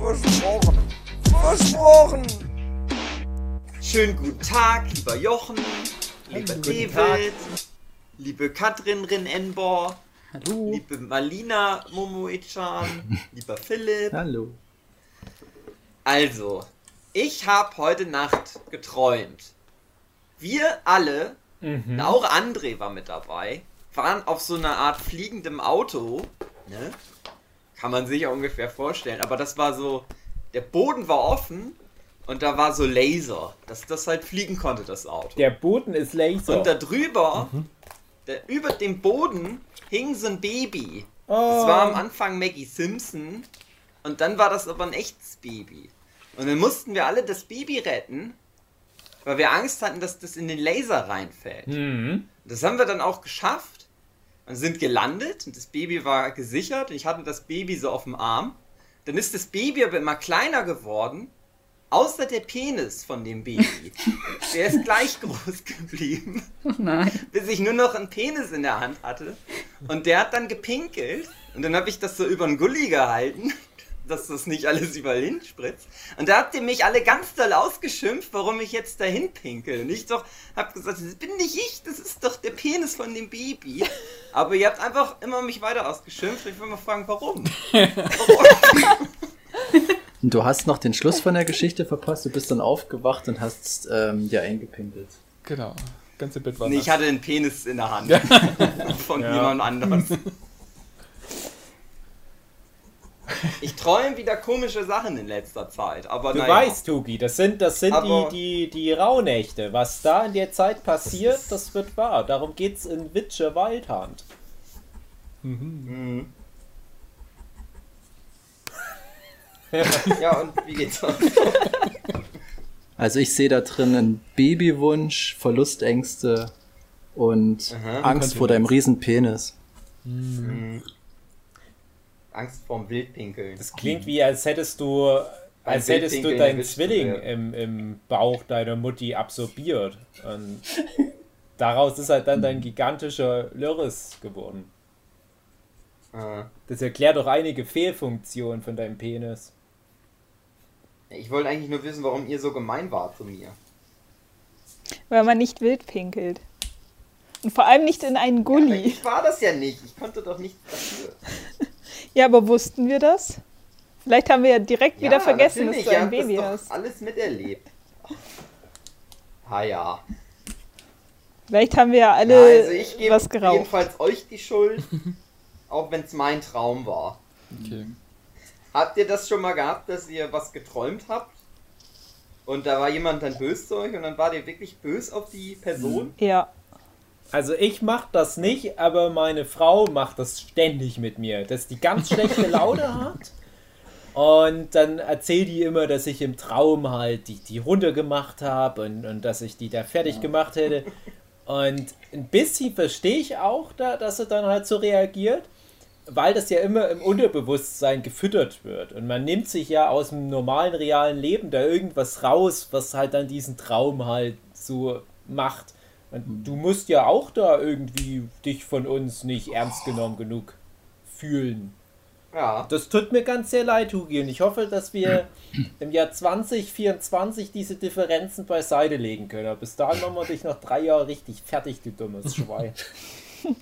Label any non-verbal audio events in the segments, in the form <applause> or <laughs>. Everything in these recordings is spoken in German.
Versprochen. Versprochen. Schönen guten Tag, lieber Jochen, lieber David, Tag. liebe Katrin Rin-Enbor, Hallo. liebe Malina Momoe-chan, <laughs> lieber Philipp. Hallo. Also, ich habe heute Nacht geträumt. Wir alle, Mhm. auch André war mit dabei, waren auf so einer Art fliegendem Auto. Ne? Kann man sich ja ungefähr vorstellen. Aber das war so, der Boden war offen und da war so Laser, dass das halt fliegen konnte, das Auto. Der Boden ist Laser. Und da drüber, da, über dem Boden, hing so ein Baby. Das Oh. war am Anfang Maggie Simpson. Und dann war das aber ein echtes Baby. Und dann mussten wir alle das Baby retten, weil wir Angst hatten, dass das in den Laser reinfällt. Mhm. Das haben wir dann auch geschafft sind gelandet und das Baby war gesichert und ich hatte das Baby so auf dem Arm. Dann ist das Baby aber immer kleiner geworden, außer der Penis von dem Baby. <laughs> Der ist gleich groß geblieben, Nein. bis ich nur noch einen Penis in der Hand hatte. Und der hat dann gepinkelt und dann habe ich das so über den Gully gehalten. Dass das nicht alles überall hinspritzt. Und da habt ihr mich alle ganz doll ausgeschimpft, warum ich jetzt dahin pinkel. Und ich doch hab gesagt, das bin nicht ich, das ist doch der Penis von dem Baby. <laughs> Aber ihr habt einfach immer mich weiter ausgeschimpft. Ich will mal fragen, warum? warum? <laughs> Und du hast noch den Schluss von der Geschichte verpasst, du bist dann aufgewacht und hast ähm, dir eingepinkelt. Genau. Ganze Bett war Nee, ich hatte einen Penis in der Hand. <laughs> Von Ja. jemand anderes. Ich träume wieder komische Sachen in letzter Zeit. Aber Du naja. weißt, Tugi, das sind, das sind Aber- die, die, die Rauhnächte. Was da in der Zeit passiert, das wird wahr. Darum geht's in Witcher Wildhand. Mhm. Ja, und wie geht's uns? <laughs> Also ich sehe da drin einen Babywunsch, Verlustängste und Aha. Angst vor deinem Riesenpenis. Angst vorm Wildpinkeln. Das klingt wie, als hättest du, als hättest du deinen Zwilling im, im Bauch deiner Mutti absorbiert. Und daraus ist halt dann dein gigantischer Lörres geworden. Äh, Das erklärt doch einige Fehlfunktionen von deinem Penis. ich wollte eigentlich nur wissen, warum ihr so gemein wart zu mir. Weil man nicht wild pinkelt. Und vor allem nicht in einen Gully. ich war das ja nicht. Ich konnte doch nichts dafür. <laughs> Ja, aber wussten wir das? Vielleicht haben wir ja direkt wieder vergessen, dass du ein das Baby doch hast. alles miterlebt. Ah ja. Vielleicht haben wir ja ja alle also ich gebe was geraucht. jedenfalls euch die Schuld, auch wenn es mein Traum war. Okay. Habt ihr das schon mal gehabt, dass ihr was geträumt habt? Und da war jemand dann böse zu euch und dann war ihr wirklich böse auf die Person? Ja. Also ich mach das nicht, aber meine Frau macht das ständig mit mir, dass die ganz schlechte <laughs> Laune hat. Und dann erzählt die immer, dass ich im Traum halt die, die runtergemacht habe und, und dass ich die da fertig gemacht hätte. Und ein bisschen verstehe ich auch, da, dass sie dann halt so reagiert, weil das ja immer im Unterbewusstsein gefüttert wird. Und man nimmt sich ja aus dem normalen, realen Leben da irgendwas raus, was halt dann diesen Traum halt so macht. Und du musst ja auch da irgendwie dich von uns nicht ernst genommen genug fühlen. Ja. Das tut mir ganz sehr leid, Hugi, und ich hoffe, dass wir <clears throat> im Jahr 2024 diese Differenzen beiseite legen können. Aber bis dahin machen wir dich noch drei Jahre richtig fertig, du dummes Schwein. <laughs>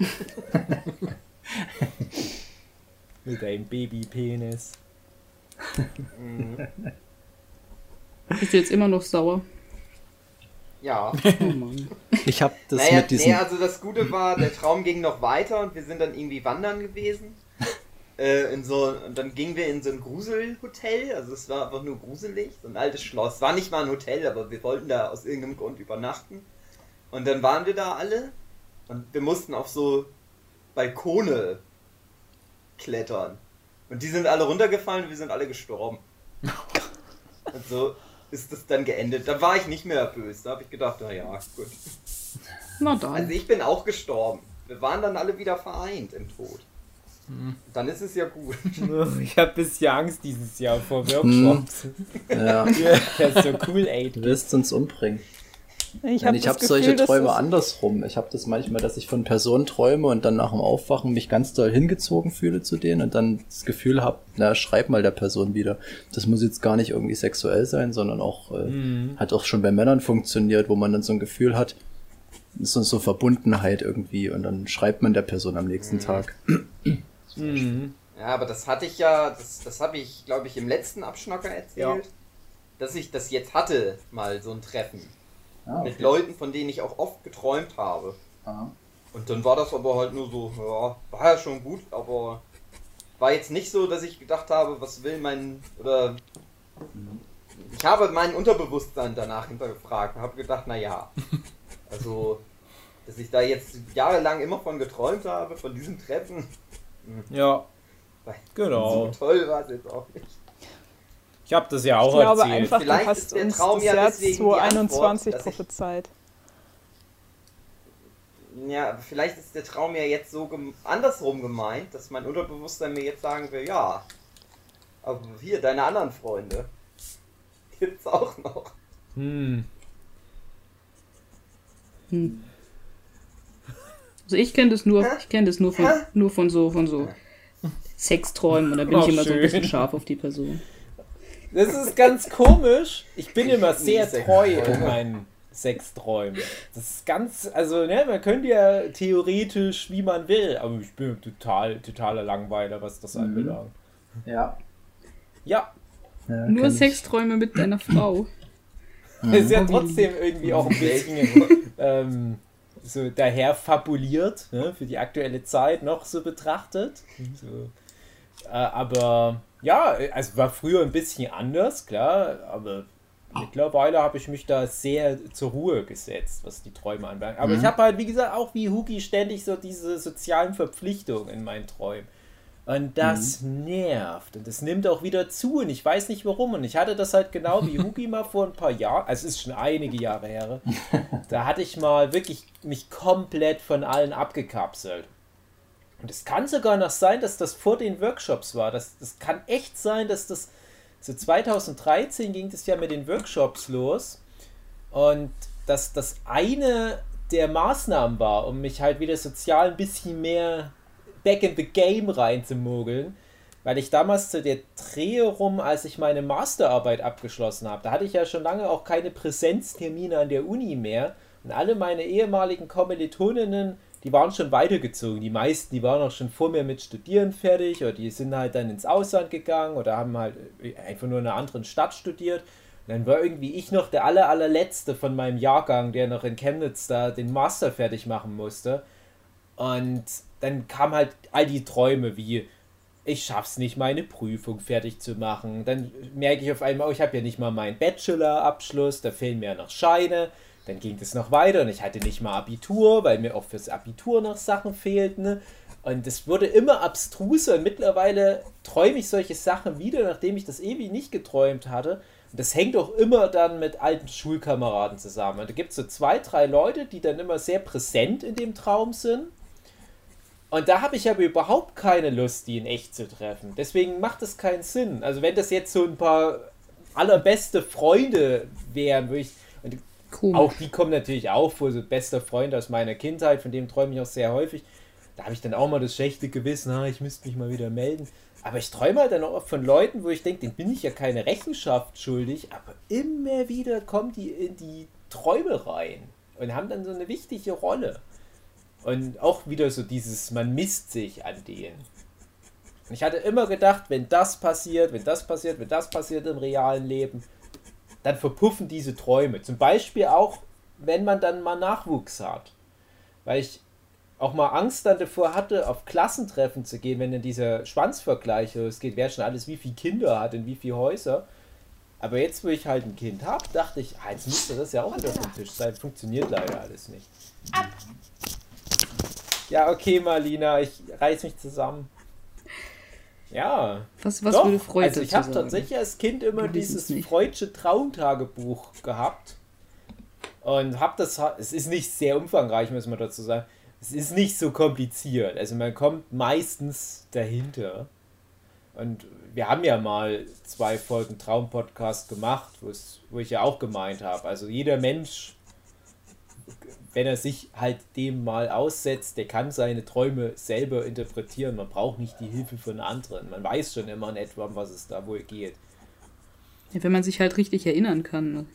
Mit deinem Babypenis. Bist du jetzt immer noch sauer? Ja. Oh <laughs> Mann. Ich habe das naja, mit diesem... nee, also das Gute war, der Traum ging noch weiter und wir sind dann irgendwie wandern gewesen. <laughs> Äh, in so, und dann gingen wir in so ein Gruselhotel, also es war einfach nur gruselig, so ein altes Schloss. War nicht mal ein Hotel, aber wir wollten da aus irgendeinem Grund übernachten. Und dann waren wir da alle und wir mussten auf so Balkone klettern. Und die sind alle runtergefallen und wir sind alle gestorben. Und so ist das dann geendet. Da war ich nicht mehr böse. Da habe ich gedacht, na ja, gut. Na dann. Also ich bin auch gestorben. Wir waren dann alle wieder vereint im Tod. Dann ist es ja gut. <laughs> Ich habe ein bisschen Angst dieses Jahr vor Workshops. Ja, <laughs> Das ist so cool, ey. du wirst uns umbringen. Ich habe ich das habe Gefühl, solche Träume andersrum. Ich habe das manchmal, dass ich von Personen träume und dann nach dem Aufwachen mich ganz doll hingezogen fühle zu denen und dann das Gefühl habe, na, schreib mal der Person wieder. Das muss jetzt gar nicht irgendwie sexuell sein, sondern auch, äh, hat auch schon bei Männern funktioniert, wo man dann so ein Gefühl hat, so, so Verbundenheit irgendwie und dann schreibt man der Person am nächsten Tag. <clears throat> Mhm. Ja, aber das hatte ich ja, das, das habe ich, glaube ich, im letzten Abschnacker erzählt, Ja. dass ich das jetzt hatte, mal so ein Treffen. Ah, Mit Leuten, von denen ich auch oft geträumt habe. Aha. Und dann war das aber halt nur so, ja, war ja schon gut, aber war jetzt nicht so, dass ich gedacht habe, was will mein, oder ich habe mein Unterbewusstsein danach hintergefragt und habe gedacht, na ja, <laughs> also, dass ich da jetzt jahrelang immer von geträumt habe, von diesem Treffen, Ja, genau. so toll war es jetzt auch nicht. Ich habe das ja auch Ich glaube erzählt. einfach, Vielleicht du hast ist der uns Traum das ja Jahr deswegen die Antwort, 2021 dass ich- prophezeit. Ja, aber vielleicht ist der Traum ja jetzt so gem andersrum gemeint, dass mein Unterbewusstsein mir jetzt sagen will, ja, aber hier, deine anderen Freunde, <laughs> gibt's auch noch. Hm. Hm. Also ich kenne das nur, ich kenne das nur von, nur von so, von so Sexträumen und da bin Oh, ich immer so ein bisschen schön. scharf auf die Person. Das ist ganz komisch. Ich bin immer sehr Sex treu in träume. meinen Sexträumen. Das ist ganz, also, ne, man könnte ja theoretisch, wie man will, aber ich bin total, totaler Langweiler, was das anbelangt. Ja. Ja, ja Nur kenn ich. Sexträume mit deiner Frau. <laughs> ist ja trotzdem irgendwie auch ein bisschen ähm, so daher fabuliert, ne, für die aktuelle Zeit noch so betrachtet. So. Äh, aber ja, also war früher ein bisschen anders, klar, aber mittlerweile habe ich mich da sehr zur Ruhe gesetzt, was die Träume anbelangt. Aber ich habe halt, wie gesagt, auch wie Hugi ständig so diese sozialen Verpflichtungen in meinen Träumen. Und das nervt. Und das nimmt auch wieder zu. Und ich weiß nicht warum. Und ich hatte das halt genau wie Hugi mal vor ein paar Jahren. Also es ist schon einige Jahre her. <laughs> Da hatte ich mal wirklich mich komplett von allen abgekapselt. Und es kann sogar noch sein, dass das vor den Workshops war. Das, das kann echt sein, dass das. So 2013 ging das ja mit den Workshops los. Und dass das eine der Maßnahmen war, um mich halt wieder sozial ein bisschen mehr back in the game reinzumogeln. Weil ich damals zu der Drehe rum, als ich meine Masterarbeit abgeschlossen habe, da hatte ich ja schon lange auch keine Präsenztermine an der Uni mehr. Und alle meine ehemaligen Kommilitoninnen, die waren schon weitergezogen. Die meisten, die waren auch schon vor mir mit Studieren fertig oder die sind halt dann ins Ausland gegangen oder haben halt einfach nur in einer anderen Stadt studiert. Und dann war irgendwie ich noch der aller, allerletzte von meinem Jahrgang, der noch in Chemnitz da den Master fertig machen musste. Und dann kamen halt all die Träume wie, ich schaff's nicht, meine Prüfung fertig zu machen. Dann merke ich auf einmal, oh, ich habe ja nicht mal meinen Bachelor-Abschluss, da fehlen mir ja noch Scheine. Dann ging es noch weiter und ich hatte nicht mal Abitur, weil mir auch fürs Abitur noch Sachen fehlten. Und es wurde immer abstruser und mittlerweile träume ich solche Sachen wieder, nachdem ich das ewig nicht geträumt hatte. Und das hängt auch immer dann mit alten Schulkameraden zusammen. Und da gibt es so zwei, drei Leute, die dann immer sehr präsent in dem Traum sind. Und da habe ich aber überhaupt keine Lust, die in echt zu treffen. Deswegen macht es keinen Sinn. Also wenn das jetzt so ein paar allerbeste Freunde wären, würde ich. Komisch. auch die kommen natürlich auch vor, so bester Freund aus meiner Kindheit, von dem träume ich auch sehr häufig. Da habe ich dann auch mal das schlechte Gewissen, ah, ich müsste mich mal wieder melden. Aber ich träume halt dann auch von Leuten, wo ich denke, denen bin ich ja keine Rechenschaft schuldig, aber immer wieder kommen die in die Träume rein und haben dann so eine wichtige Rolle. Und auch wieder so dieses, man misst sich an denen. Und ich hatte immer gedacht, wenn das passiert, wenn das passiert, wenn das passiert im realen Leben, dann verpuffen diese Träume. Zum Beispiel auch, wenn man dann mal Nachwuchs hat. Weil ich auch mal Angst dann davor hatte, auf Klassentreffen zu gehen, wenn dann dieser Schwanzvergleich losgeht, wer schon alles wie viele Kinder hat, in wie viele Häuser. Aber jetzt, wo ich halt ein Kind habe, dachte ich, ah, jetzt müsste das ja auch wieder vom Tisch sein. Funktioniert leider alles nicht. Ja, okay, Marlina, ich reiß mich zusammen. Ja. Was, was Doch, würde Freud Also ich habe tatsächlich als Kind immer Wir dieses. Freudsche Traumtagebuch gehabt. Und habe das, es ist nicht sehr umfangreich, muss man dazu sagen. Es ist nicht so kompliziert. Also man kommt meistens dahinter. Und wir haben ja mal zwei Folgen Traumpodcast gemacht, wo ich ja auch gemeint habe. Also jeder Mensch, wenn er sich halt dem mal aussetzt, der kann seine Träume selber interpretieren. Man braucht nicht die Hilfe von anderen. Man weiß schon immer in etwa, um was es da wohl geht. Ja, wenn man sich halt richtig erinnern kann. ne?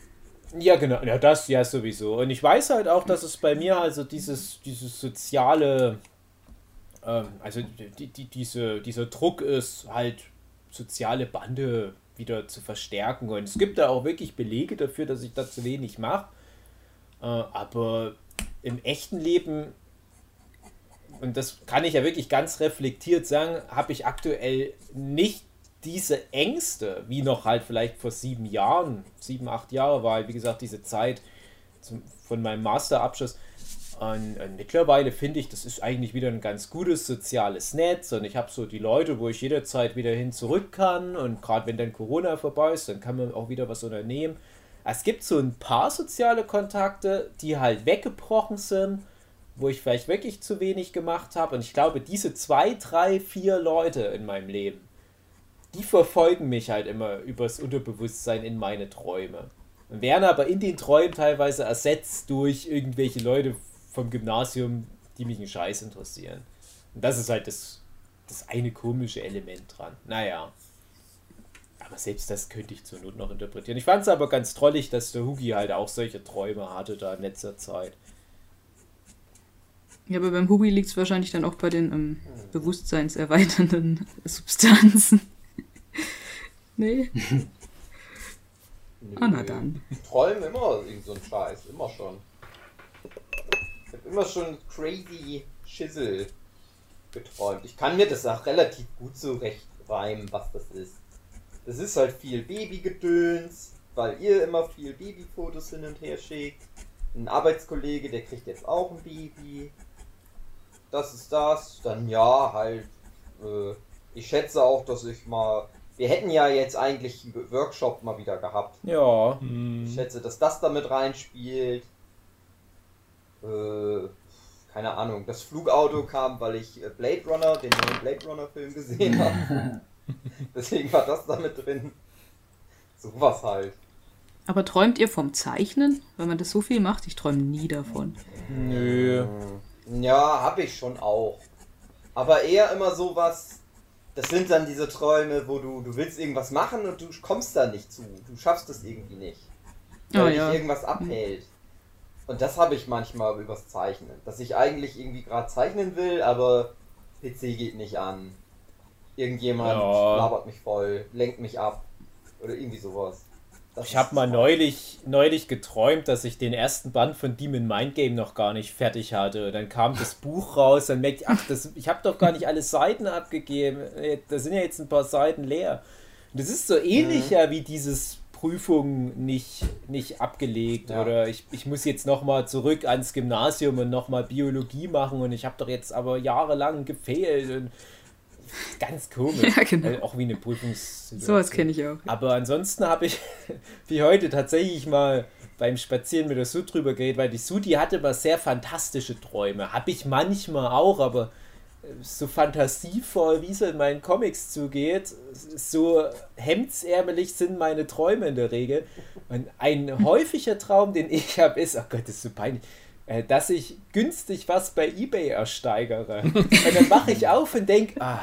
Ja, genau. Ja, das ja sowieso. Und ich weiß halt auch, dass es bei mir also dieses, dieses soziale, ähm, also die, die, diese, dieser Druck ist, halt soziale Bande wieder zu verstärken. Und es gibt da auch wirklich Belege dafür, dass ich da zu wenig mache. Äh, aber im echten Leben, und das kann ich ja wirklich ganz reflektiert sagen, habe ich aktuell nicht diese Ängste, wie noch halt vielleicht vor sieben Jahren, sieben, acht Jahre war, halt, wie gesagt, diese Zeit zum, von meinem Masterabschluss. Und, und mittlerweile finde ich, das ist eigentlich wieder ein ganz gutes soziales Netz und ich habe so die Leute, wo ich jederzeit wieder hin zurück kann und gerade wenn dann Corona vorbei ist, dann kann man auch wieder was unternehmen. Es gibt so ein paar soziale Kontakte, die halt weggebrochen sind, wo ich vielleicht wirklich zu wenig gemacht habe und ich glaube, diese zwei, drei, vier Leute in meinem Leben, die verfolgen mich halt immer übers Unterbewusstsein in meine Träume. Und werden aber in den Träumen teilweise ersetzt durch irgendwelche Leute vom Gymnasium, die mich einen Scheiß interessieren. Und das ist halt das, das eine komische Element dran. Naja. Aber selbst das könnte ich zur Not noch interpretieren. Ich fand es aber ganz trollig, dass der Hugi halt auch solche Träume hatte da in letzter Zeit. Ja, aber beim Hugi liegt es wahrscheinlich dann auch bei den ähm, bewusstseinserweiternden <laughs> Substanzen. <laughs> nee? <laughs> Ah, na dann. Ich träume immer irgend so einen Scheiß, immer schon. Ich habe immer schon crazy Schissel geträumt. Ich kann mir das auch relativ gut zurecht reimen, was das ist. Das ist halt viel Babygedöns, weil ihr immer viel Babyfotos hin und her schickt. Ein Arbeitskollege, der kriegt jetzt auch ein Baby. Das ist das. Dann ja, halt. Äh, ich schätze auch, dass ich mal. Wir hätten ja jetzt eigentlich einen Workshop mal wieder gehabt. Ja. Ich schätze, dass das damit reinspielt. Äh, keine Ahnung. Das Flugauto kam, weil ich äh, Blade Runner, den neuen Blade Runner Film gesehen <laughs> habe. <laughs> Deswegen war das damit drin. Sowas halt. Aber träumt ihr vom Zeichnen? Weil man das so viel macht, ich träume nie davon. Nö. Ja, habe ich schon auch. Aber eher immer sowas. Das sind dann diese Träume, wo du, du willst irgendwas machen und du kommst da nicht zu. Du schaffst es irgendwie nicht. Weil Ah, dich ja. irgendwas abhält. Und das habe ich manchmal übers Zeichnen. Dass ich eigentlich irgendwie gerade zeichnen will, aber PC geht nicht an. Irgendjemand Ja. labert mich voll, lenkt mich ab. Oder irgendwie sowas. Das Ich habe mal neulich, neulich geträumt, dass ich den ersten Band von Demon Mind Game noch gar nicht fertig hatte. Dann kam das Buch raus, dann merkte ich, ach, das, ich habe doch gar nicht alle Seiten abgegeben. Äh, Da sind ja jetzt ein paar Seiten leer. Und das ist so ähnlich ja wie dieses Prüfung nicht, nicht abgelegt Ja. oder ich, ich muss jetzt nochmal zurück ans Gymnasium und nochmal Biologie machen und ich habe doch jetzt aber jahrelang gefehlt und ganz komisch. Ja, genau. Äh, auch wie eine Prüfungssituation. Sowas kenne ich auch. Aber ansonsten habe ich <laughs> wie heute tatsächlich mal beim Spazieren mit der Sue drüber geredet, weil die Sue, die hatte mal sehr fantastische Träume. Habe ich manchmal auch, aber äh, so fantasievoll, wie es in meinen Comics zugeht, so hemdsärmelig sind meine Träume in der Regel. Und ein häufiger Traum, den ich habe, ist, oh Gott, das ist so peinlich, dass ich günstig was bei Ebay ersteigere. <laughs> Und dann wache ich auf und denke, ah,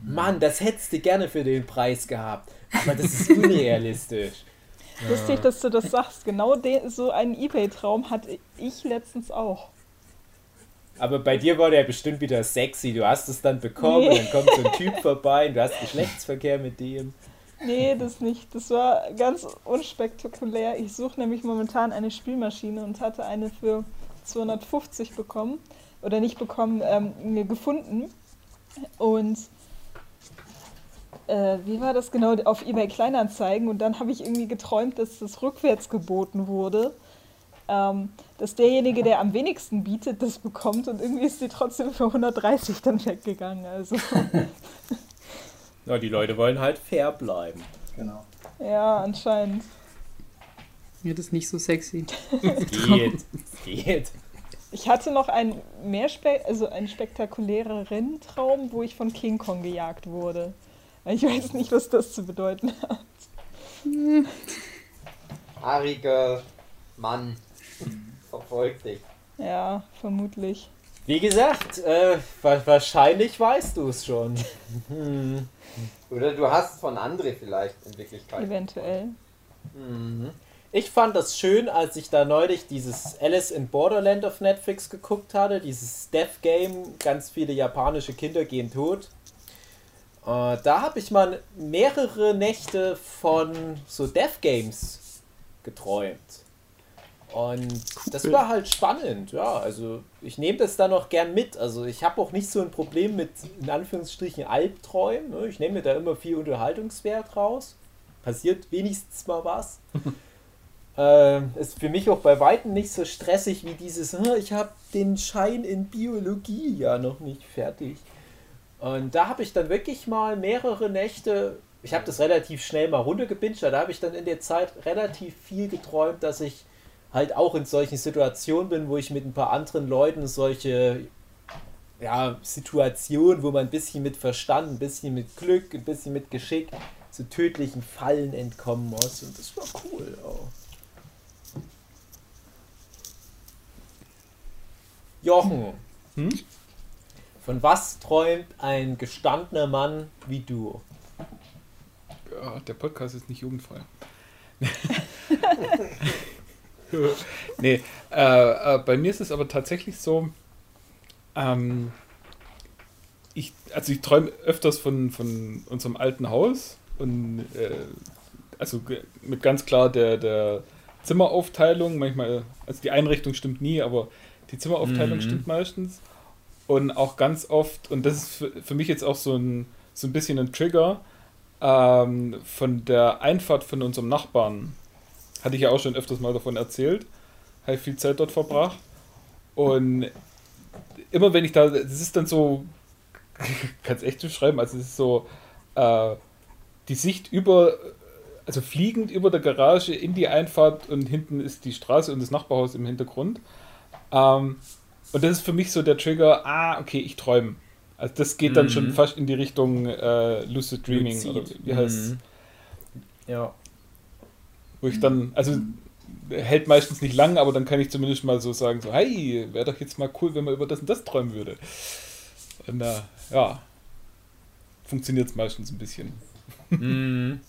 Mann, das hättest du gerne für den Preis gehabt. Aber das ist unrealistisch. <laughs> Lustig, dass du das sagst. Genau den, so einen Ebay-Traum hatte ich letztens auch. Aber bei dir war der bestimmt wieder sexy. Du hast es dann bekommen, Nee. dann kommt so ein Typ vorbei und du hast Geschlechtsverkehr mit dem. Nee, das nicht. Das war ganz unspektakulär. Ich suche nämlich momentan eine Spielmaschine und hatte eine für 250 bekommen. Oder nicht bekommen, ähm, gefunden. Und äh, wie war das genau? Auf eBay Kleinanzeigen. Und dann habe ich irgendwie geträumt, dass das rückwärts geboten wurde. Ähm, dass derjenige, der am wenigsten bietet, das bekommt. Und irgendwie ist die trotzdem für 130 dann weggegangen. Also. <laughs> <laughs> Na, die Leute wollen halt fair bleiben. Genau. Ja, anscheinend. Ja, das ist nicht so sexy. Geht. Geht. Ich hatte noch einen mehr spe also einen spektakuläreren Traum, wo ich von King Kong gejagt wurde. Ich weiß nicht, was das zu bedeuten hat. Haariger Mann verfolgt dich. Ja, vermutlich. Wie gesagt, äh, wa wahrscheinlich weißt du es schon. <laughs> Oder du hast von André vielleicht in Wirklichkeit. Eventuell. Ich fand das schön, als ich da neulich dieses Alice in Borderland auf Netflix geguckt hatte, dieses Death Game, ganz viele japanische Kinder gehen tot. Äh, da habe ich mal mehrere Nächte von so Death Games geträumt. Und das war halt spannend, ja. Also ich nehme das dann auch gern mit. Also ich habe auch nicht so ein Problem mit, in Anführungsstrichen, Albträumen. Ne? Ich nehme mir da immer viel Unterhaltungswert raus. Passiert wenigstens mal was. <laughs> Ähm, ist für mich auch bei Weitem nicht so stressig wie dieses, "Hm, ich habe den Schein in Biologie ja noch nicht fertig. Und da habe ich dann wirklich mal mehrere Nächte, ich habe das relativ schnell mal runtergebinged, da habe ich dann in der Zeit relativ viel geträumt, dass ich halt auch in solchen Situationen bin, wo ich mit ein paar anderen Leuten solche ja, Situationen, wo man ein bisschen mit Verstand, ein bisschen mit Glück, ein bisschen mit Geschick zu tödlichen Fallen entkommen muss. Und das war cool auch. Jochen, Hm? von was träumt ein gestandener Mann wie du? Ja, der Podcast ist nicht jugendfrei. <laughs> nee, äh, äh, bei mir ist es aber tatsächlich so, ähm, ich, also ich träume öfters von, von unserem alten Haus und äh, also mit ganz klar der, der Zimmeraufteilung, manchmal, also die Einrichtung stimmt nie, aber die Zimmeraufteilung Mhm. stimmt meistens. Und auch ganz oft, und das ist für, für mich jetzt auch so ein, so ein bisschen ein Trigger, ähm, von der Einfahrt von unserem Nachbarn. Hatte ich ja auch schon öfters mal davon erzählt. Habe viel Zeit dort verbracht. Und immer wenn ich da, das ist dann so, <laughs> kann es echt beschreiben, also es ist so, äh, die Sicht über, also fliegend über der Garage in die Einfahrt und hinten ist die Straße und das Nachbarhaus im Hintergrund. Ähm, und das ist für mich so der Trigger, ah, okay, ich träume. Also das geht dann Mhm. schon fast in die Richtung äh, Lucid Dreaming Luzid. oder wie heißt Mhm. Ja. Wo ich dann, also hält meistens nicht lang, aber dann kann ich zumindest mal so sagen, so, hey, wäre doch jetzt mal cool, wenn man über das und das träumen würde. Und äh, ja, funktioniert es meistens ein bisschen. Mhm.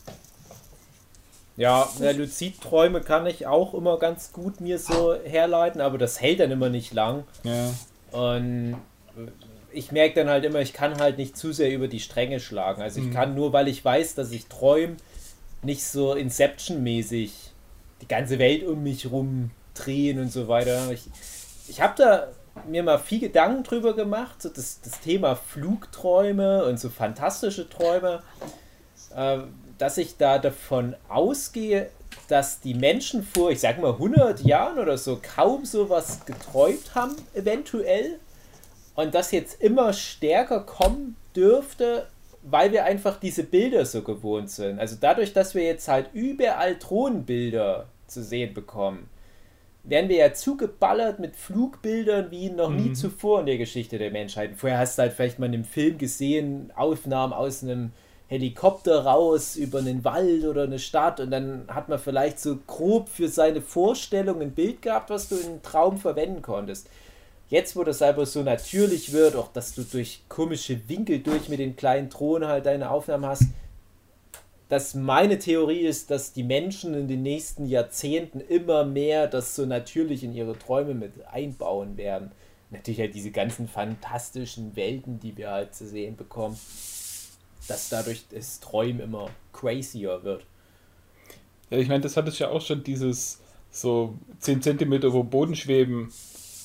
Ja, ja, Luzidträume kann ich auch immer ganz gut mir so herleiten, aber das hält dann immer nicht lang. Ja. Und ich merke dann halt immer, ich kann halt nicht zu sehr über die Stränge schlagen. Also ich Mhm. kann nur, weil ich weiß, dass ich träume, nicht so Inception-mäßig die ganze Welt um mich rum drehen und so weiter. Ich, ich habe da mir mal viel Gedanken drüber gemacht, so das, das Thema Flugträume und so fantastische Träume, äh, dass ich da davon ausgehe, dass die Menschen vor, ich sag mal, 100 Jahren oder so kaum sowas geträumt haben, eventuell. Und das jetzt immer stärker kommen dürfte, weil wir einfach diese Bilder so gewohnt sind. Also dadurch, dass wir jetzt halt überall Drohnenbilder zu sehen bekommen, werden wir ja zugeballert mit Flugbildern wie noch nie Mhm. zuvor in der Geschichte der Menschheit. Vorher hast du halt vielleicht mal in einem Film gesehen, Aufnahmen aus einem Helikopter raus über einen Wald oder eine Stadt und dann hat man vielleicht so grob für seine Vorstellung ein Bild gehabt, was du in einem Traum verwenden konntest. Jetzt, wo das aber so natürlich wird, auch dass du durch komische Winkel durch mit den kleinen Drohnen halt deine Aufnahmen hast, dass meine Theorie ist, dass die Menschen in den nächsten Jahrzehnten immer mehr das so natürlich in ihre Träume mit einbauen werden. Natürlich halt diese ganzen fantastischen Welten, die wir halt zu sehen bekommen, dass dadurch das Träumen immer crazier wird. Ja, ich meine, das hat es ja auch schon dieses so 10 Zentimeter über Boden schweben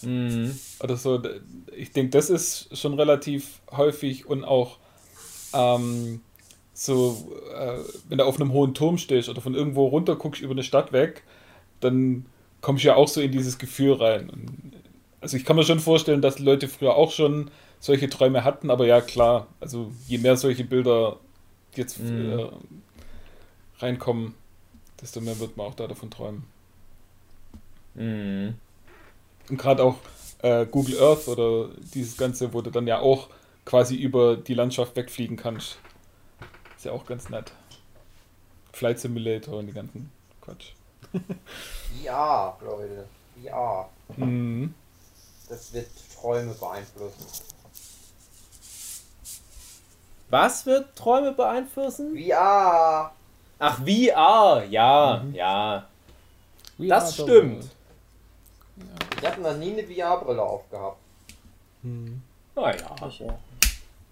Mhm. oder so. Ich denke, das ist schon relativ häufig und auch ähm, so, äh, wenn du auf einem hohen Turm stehst oder von irgendwo runter guckst über eine Stadt weg, dann kommst du ja auch so in dieses Gefühl rein. Und, also ich kann mir schon vorstellen, dass Leute früher auch schon solche Träume hatten, aber ja klar, also je mehr solche Bilder jetzt Mhm. äh, reinkommen, desto mehr wird man auch da davon träumen. Mhm. Und gerade auch äh, Google Earth oder dieses Ganze, wo du dann ja auch quasi über die Landschaft wegfliegen kannst. Ist ja auch ganz nett. Flight Simulator und die ganzen Quatsch. <laughs> Ja, Leute. Ja. Mhm. Das wird Träume beeinflussen. Was wird Träume beeinflussen? VR! Ach, VR, ja, ja. Das Ja, stimmt. Ich habe noch nie eine VR-Brille aufgehabt. Naja. Ich auch.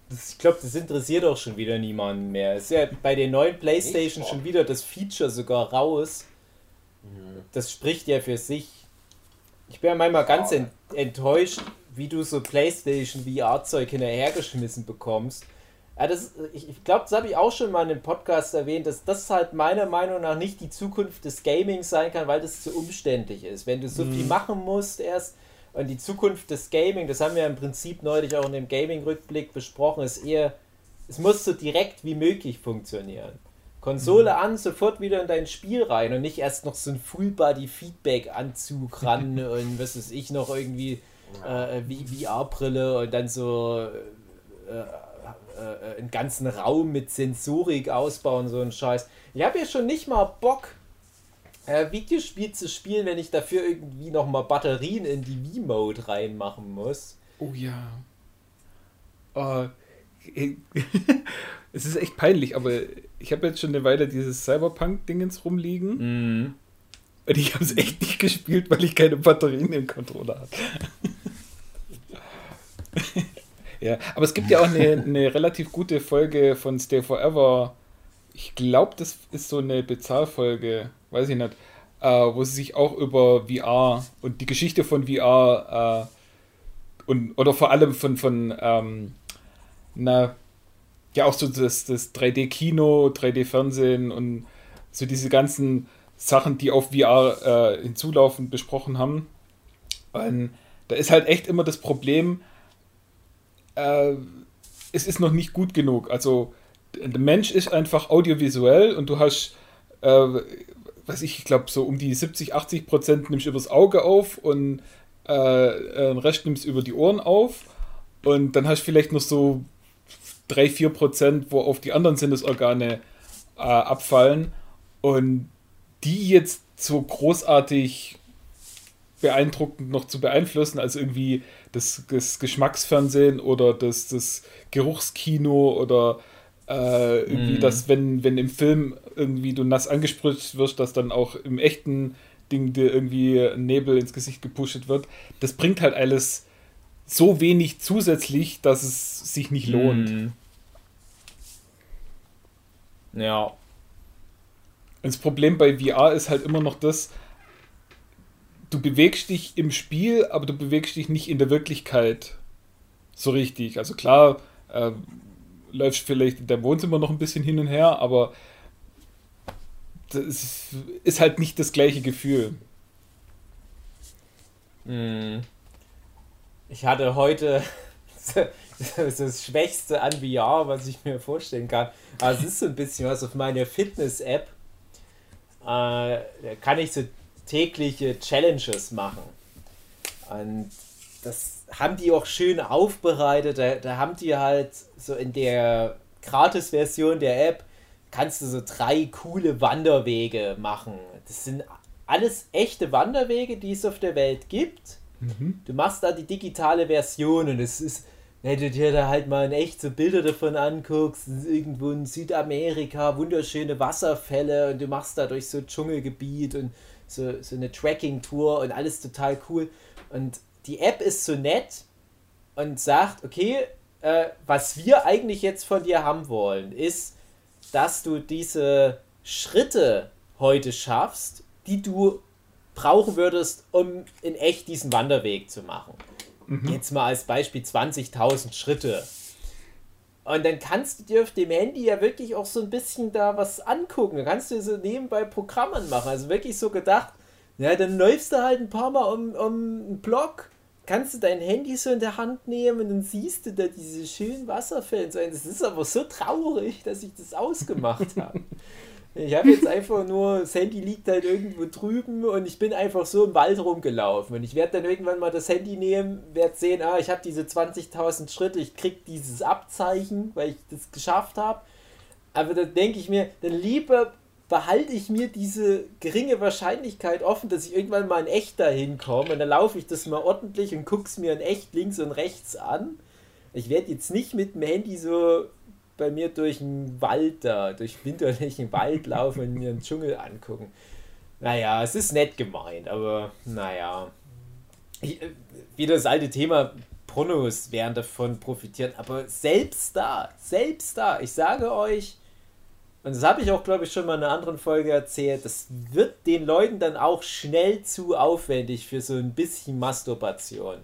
Das, ich glaube, das interessiert auch schon wieder niemanden mehr. Ist ja bei den neuen Playstation schon wieder das Feature sogar raus. Das spricht ja für sich. Ich bin ja manchmal ganz ent enttäuscht, wie du so Playstation VR-Zeug hinterhergeschmissen bekommst. Ja, das, ich ich glaube, das habe ich auch schon mal in einem Podcast erwähnt, dass das halt meiner Meinung nach nicht die Zukunft des Gamings sein kann, weil das zu umständlich ist. Wenn du so viel machen musst erst und die Zukunft des Gaming, das haben wir im Prinzip neulich auch in dem Gaming-Rückblick besprochen, ist eher, es muss so direkt wie möglich funktionieren. Konsole an, sofort wieder in dein Spiel rein und nicht erst noch so ein Full-Body-Feedback-Anzug ran <laughs> und was weiß ich noch irgendwie äh, wie VR-Brille und dann so äh, äh, einen ganzen Raum mit Sensorik ausbauen, so ein Scheiß. Ich habe ja schon nicht mal Bock, äh, Videospiel zu spielen, wenn ich dafür irgendwie nochmal Batterien in die Wii-Mode reinmachen muss. Oh ja. Äh, <laughs> es ist echt peinlich, aber ich habe jetzt schon eine Weile dieses Cyberpunk-Dingens rumliegen. Und ich habe es echt nicht gespielt, weil ich keine Batterien im Controller hatte. <laughs> ja, aber es gibt ja auch eine, eine relativ gute Folge von Stay Forever. Ich glaube, das ist so eine Bezahlfolge, weiß ich nicht, äh, wo sie sich auch über VR und die Geschichte von VR äh, und oder vor allem von, von ähm, na, ja auch so das, das 3D-Kino, 3D-Fernsehen und so diese ganzen Sachen, die auf VR äh, hinzulaufen, besprochen haben. Und da ist halt echt immer das Problem, äh, es ist noch nicht gut genug. Also der Mensch ist einfach audiovisuell und du hast, äh, weiß ich, ich glaube so um die 70, 80 Prozent nimmst du übers Auge auf und äh, äh, den Rest nimmst du über die Ohren auf und dann hast du vielleicht noch so 3, 4 Prozent, wo auf die anderen Sinnesorgane äh, abfallen und die jetzt so großartig beeindruckend noch zu beeinflussen, als irgendwie das, das Geschmacksfernsehen oder das, das Geruchskino oder äh, irgendwie Mhm. das, wenn, wenn im Film irgendwie du nass angespritzt wirst, dass dann auch im echten Ding dir irgendwie Nebel ins Gesicht gepusht wird. Das bringt halt alles so wenig zusätzlich, dass es sich nicht lohnt. Mhm. Ja. Und das Problem bei VR ist halt immer noch das, du bewegst dich im Spiel, aber du bewegst dich nicht in der Wirklichkeit so richtig. Also klar, äh, läufst vielleicht in deinem Wohnzimmer noch ein bisschen hin und her, aber das ist, halt nicht das gleiche Gefühl. Mhm. Ich hatte heute <laughs> das Schwächste an VR, was ich mir vorstellen kann. Aber es ist so ein bisschen was auf meiner Fitness-App. Äh, da kann ich so tägliche Challenges machen. Und das haben die auch schön aufbereitet. Da, da haben die halt so in der Gratis-Version der App kannst du so drei coole Wanderwege machen. Das sind alles echte Wanderwege, die es auf der Welt gibt. Du machst da die digitale Version und es ist, wenn du dir da halt mal in echt so Bilder davon anguckst, irgendwo in Südamerika, wunderschöne Wasserfälle und du machst da durch so Dschungelgebiet und so, so eine Tracking-Tour und alles total cool. Und die App ist so nett und sagt, okay, äh, was wir eigentlich jetzt von dir haben wollen, ist, dass du diese Schritte heute schaffst, die du brauchen würdest, um in echt diesen Wanderweg zu machen. Jetzt mal als Beispiel 20.000 Schritte. Und dann kannst du dir auf dem Handy ja wirklich auch so ein bisschen da was angucken. Dann kannst du so nebenbei Programmen machen. Also wirklich so gedacht, ja, dann läufst du halt ein paar Mal um, um einen Block kannst du dein Handy so in der Hand nehmen und dann siehst du da diese schönen Wasserfälle. Das ist aber so traurig, dass ich das ausgemacht habe. <laughs> Ich habe jetzt einfach nur, das Handy liegt halt irgendwo drüben und ich bin einfach so im Wald rumgelaufen. Und ich werde dann irgendwann mal das Handy nehmen, werde sehen, ah, ich habe diese 20.000 Schritte, ich krieg dieses Abzeichen, weil ich das geschafft habe. Aber dann denke ich mir, dann lieber behalte ich mir diese geringe Wahrscheinlichkeit offen, dass ich irgendwann mal in echt dahin komme und dann laufe ich das mal ordentlich und gucke es mir in echt links und rechts an. Ich werde jetzt nicht mit dem Handy so bei mir durch den Wald da, durch winterlichen Wald laufen und mir den Dschungel angucken. Naja, es ist nett gemeint, aber naja. Ich, äh, wieder das alte Thema, Pornos werden davon profitieren, aber selbst da, selbst da, ich sage euch, und das habe ich auch, glaube ich, schon mal in einer anderen Folge erzählt, das wird den Leuten dann auch schnell zu aufwendig für so ein bisschen Masturbation.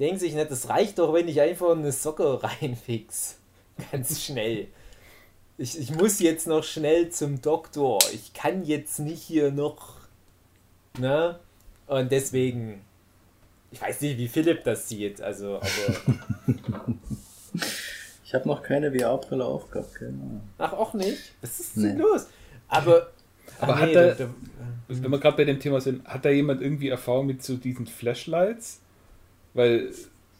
Denken sich nicht, das reicht doch, wenn ich einfach eine Socke <laughs> reinfix. <laughs> Ganz schnell. Ich, ich muss jetzt noch schnell zum Doktor. Ich kann jetzt nicht hier noch. Ne? Und deswegen. Ich weiß nicht, wie Philipp das sieht. Also, aber. <laughs> ich habe noch keine VR-Brille aufgehabt, keine Ahnung. Ach, auch nicht? Was ist denn nee. los? Aber. <laughs> Aber ah, nee, hat da, da, wenn wir gerade bei dem Thema sind, hat da jemand irgendwie Erfahrung mit so diesen Flashlights? Weil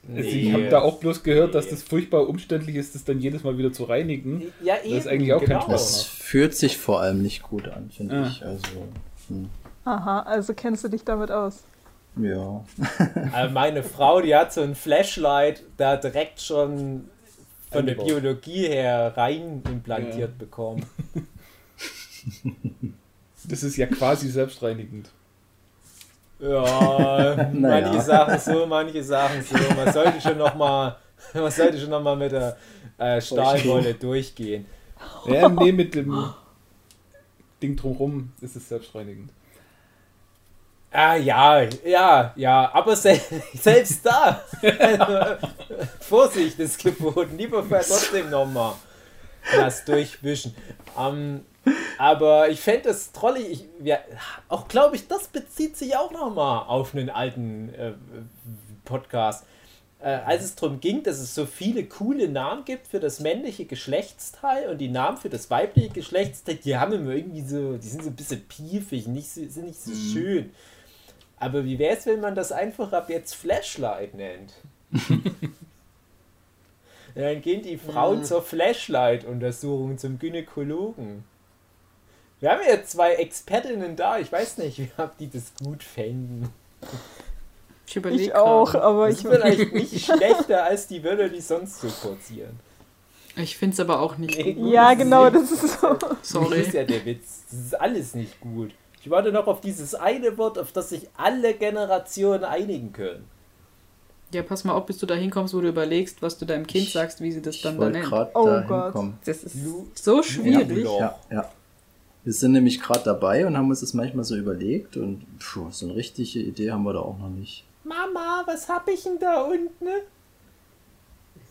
Nee. Also ich habe da auch bloß gehört, dass das furchtbar umständlich ist, das dann jedes Mal wieder zu reinigen. Ja, eben, das ist eigentlich auch genau. kein Spaß. Das fühlt sich vor allem nicht gut an, finde ah. ich. Also, hm. Aha, also kennst du dich damit aus? Ja. <laughs> also meine Frau, die hat so ein Flashlight da direkt schon von der Biologie her rein implantiert ja. bekommen. <laughs> Das ist ja quasi selbstreinigend. Ja, <laughs> naja. manche Sachen so, manche Sachen so. Man sollte schon nochmal <laughs> man sollte schon noch mal mit der äh, Stahlwolle durchgehen. Ja, nee, mit dem Ding drumherum ist es selbstreinigend. Ah, ja, ja, ja, aber se <laughs> selbst da. Vorsicht ist geboten. Lieber trotzdem nochmal das durchwischen. Ähm, aber ich fände es trollig. Ich, ja, auch glaube ich, das bezieht sich auch nochmal auf einen alten äh, Podcast. Äh, als es darum ging, dass es so viele coole Namen gibt für das männliche Geschlechtsteil und die Namen für das weibliche Geschlechtsteil, die haben immer irgendwie so, die sind so ein bisschen piefig, nicht sind nicht so mhm. schön. Aber wie wäre es, wenn man das einfach ab jetzt Flashlight nennt? <laughs> dann gehen die Frauen mhm. zur Flashlight-Untersuchung zum Gynäkologen. Wir haben ja zwei Expertinnen da. Ich weiß nicht, ob die das gut fänden. Ich, ich auch, aber das ich bin vielleicht <laughs> nicht schlechter als die Wörter, die sonst so kursieren. Ich finde es aber auch nicht nee, gut. Ja, genau, das ist so. Sorry. Das ist ja der Witz. Das ist alles nicht gut. Ich warte noch auf dieses eine Wort, auf das sich alle Generationen einigen können. Ja, pass mal auf, bis du da hinkommst, wo du überlegst, was du deinem Kind sagst, wie sie das dann da nennt. Oh Gott. Hinkommen. Das ist so schwierig. Ja, ja. Wir sind nämlich gerade dabei und haben uns das manchmal so überlegt und pfuh, so eine richtige Idee haben wir da auch noch nicht. Mama, was hab ich denn da unten?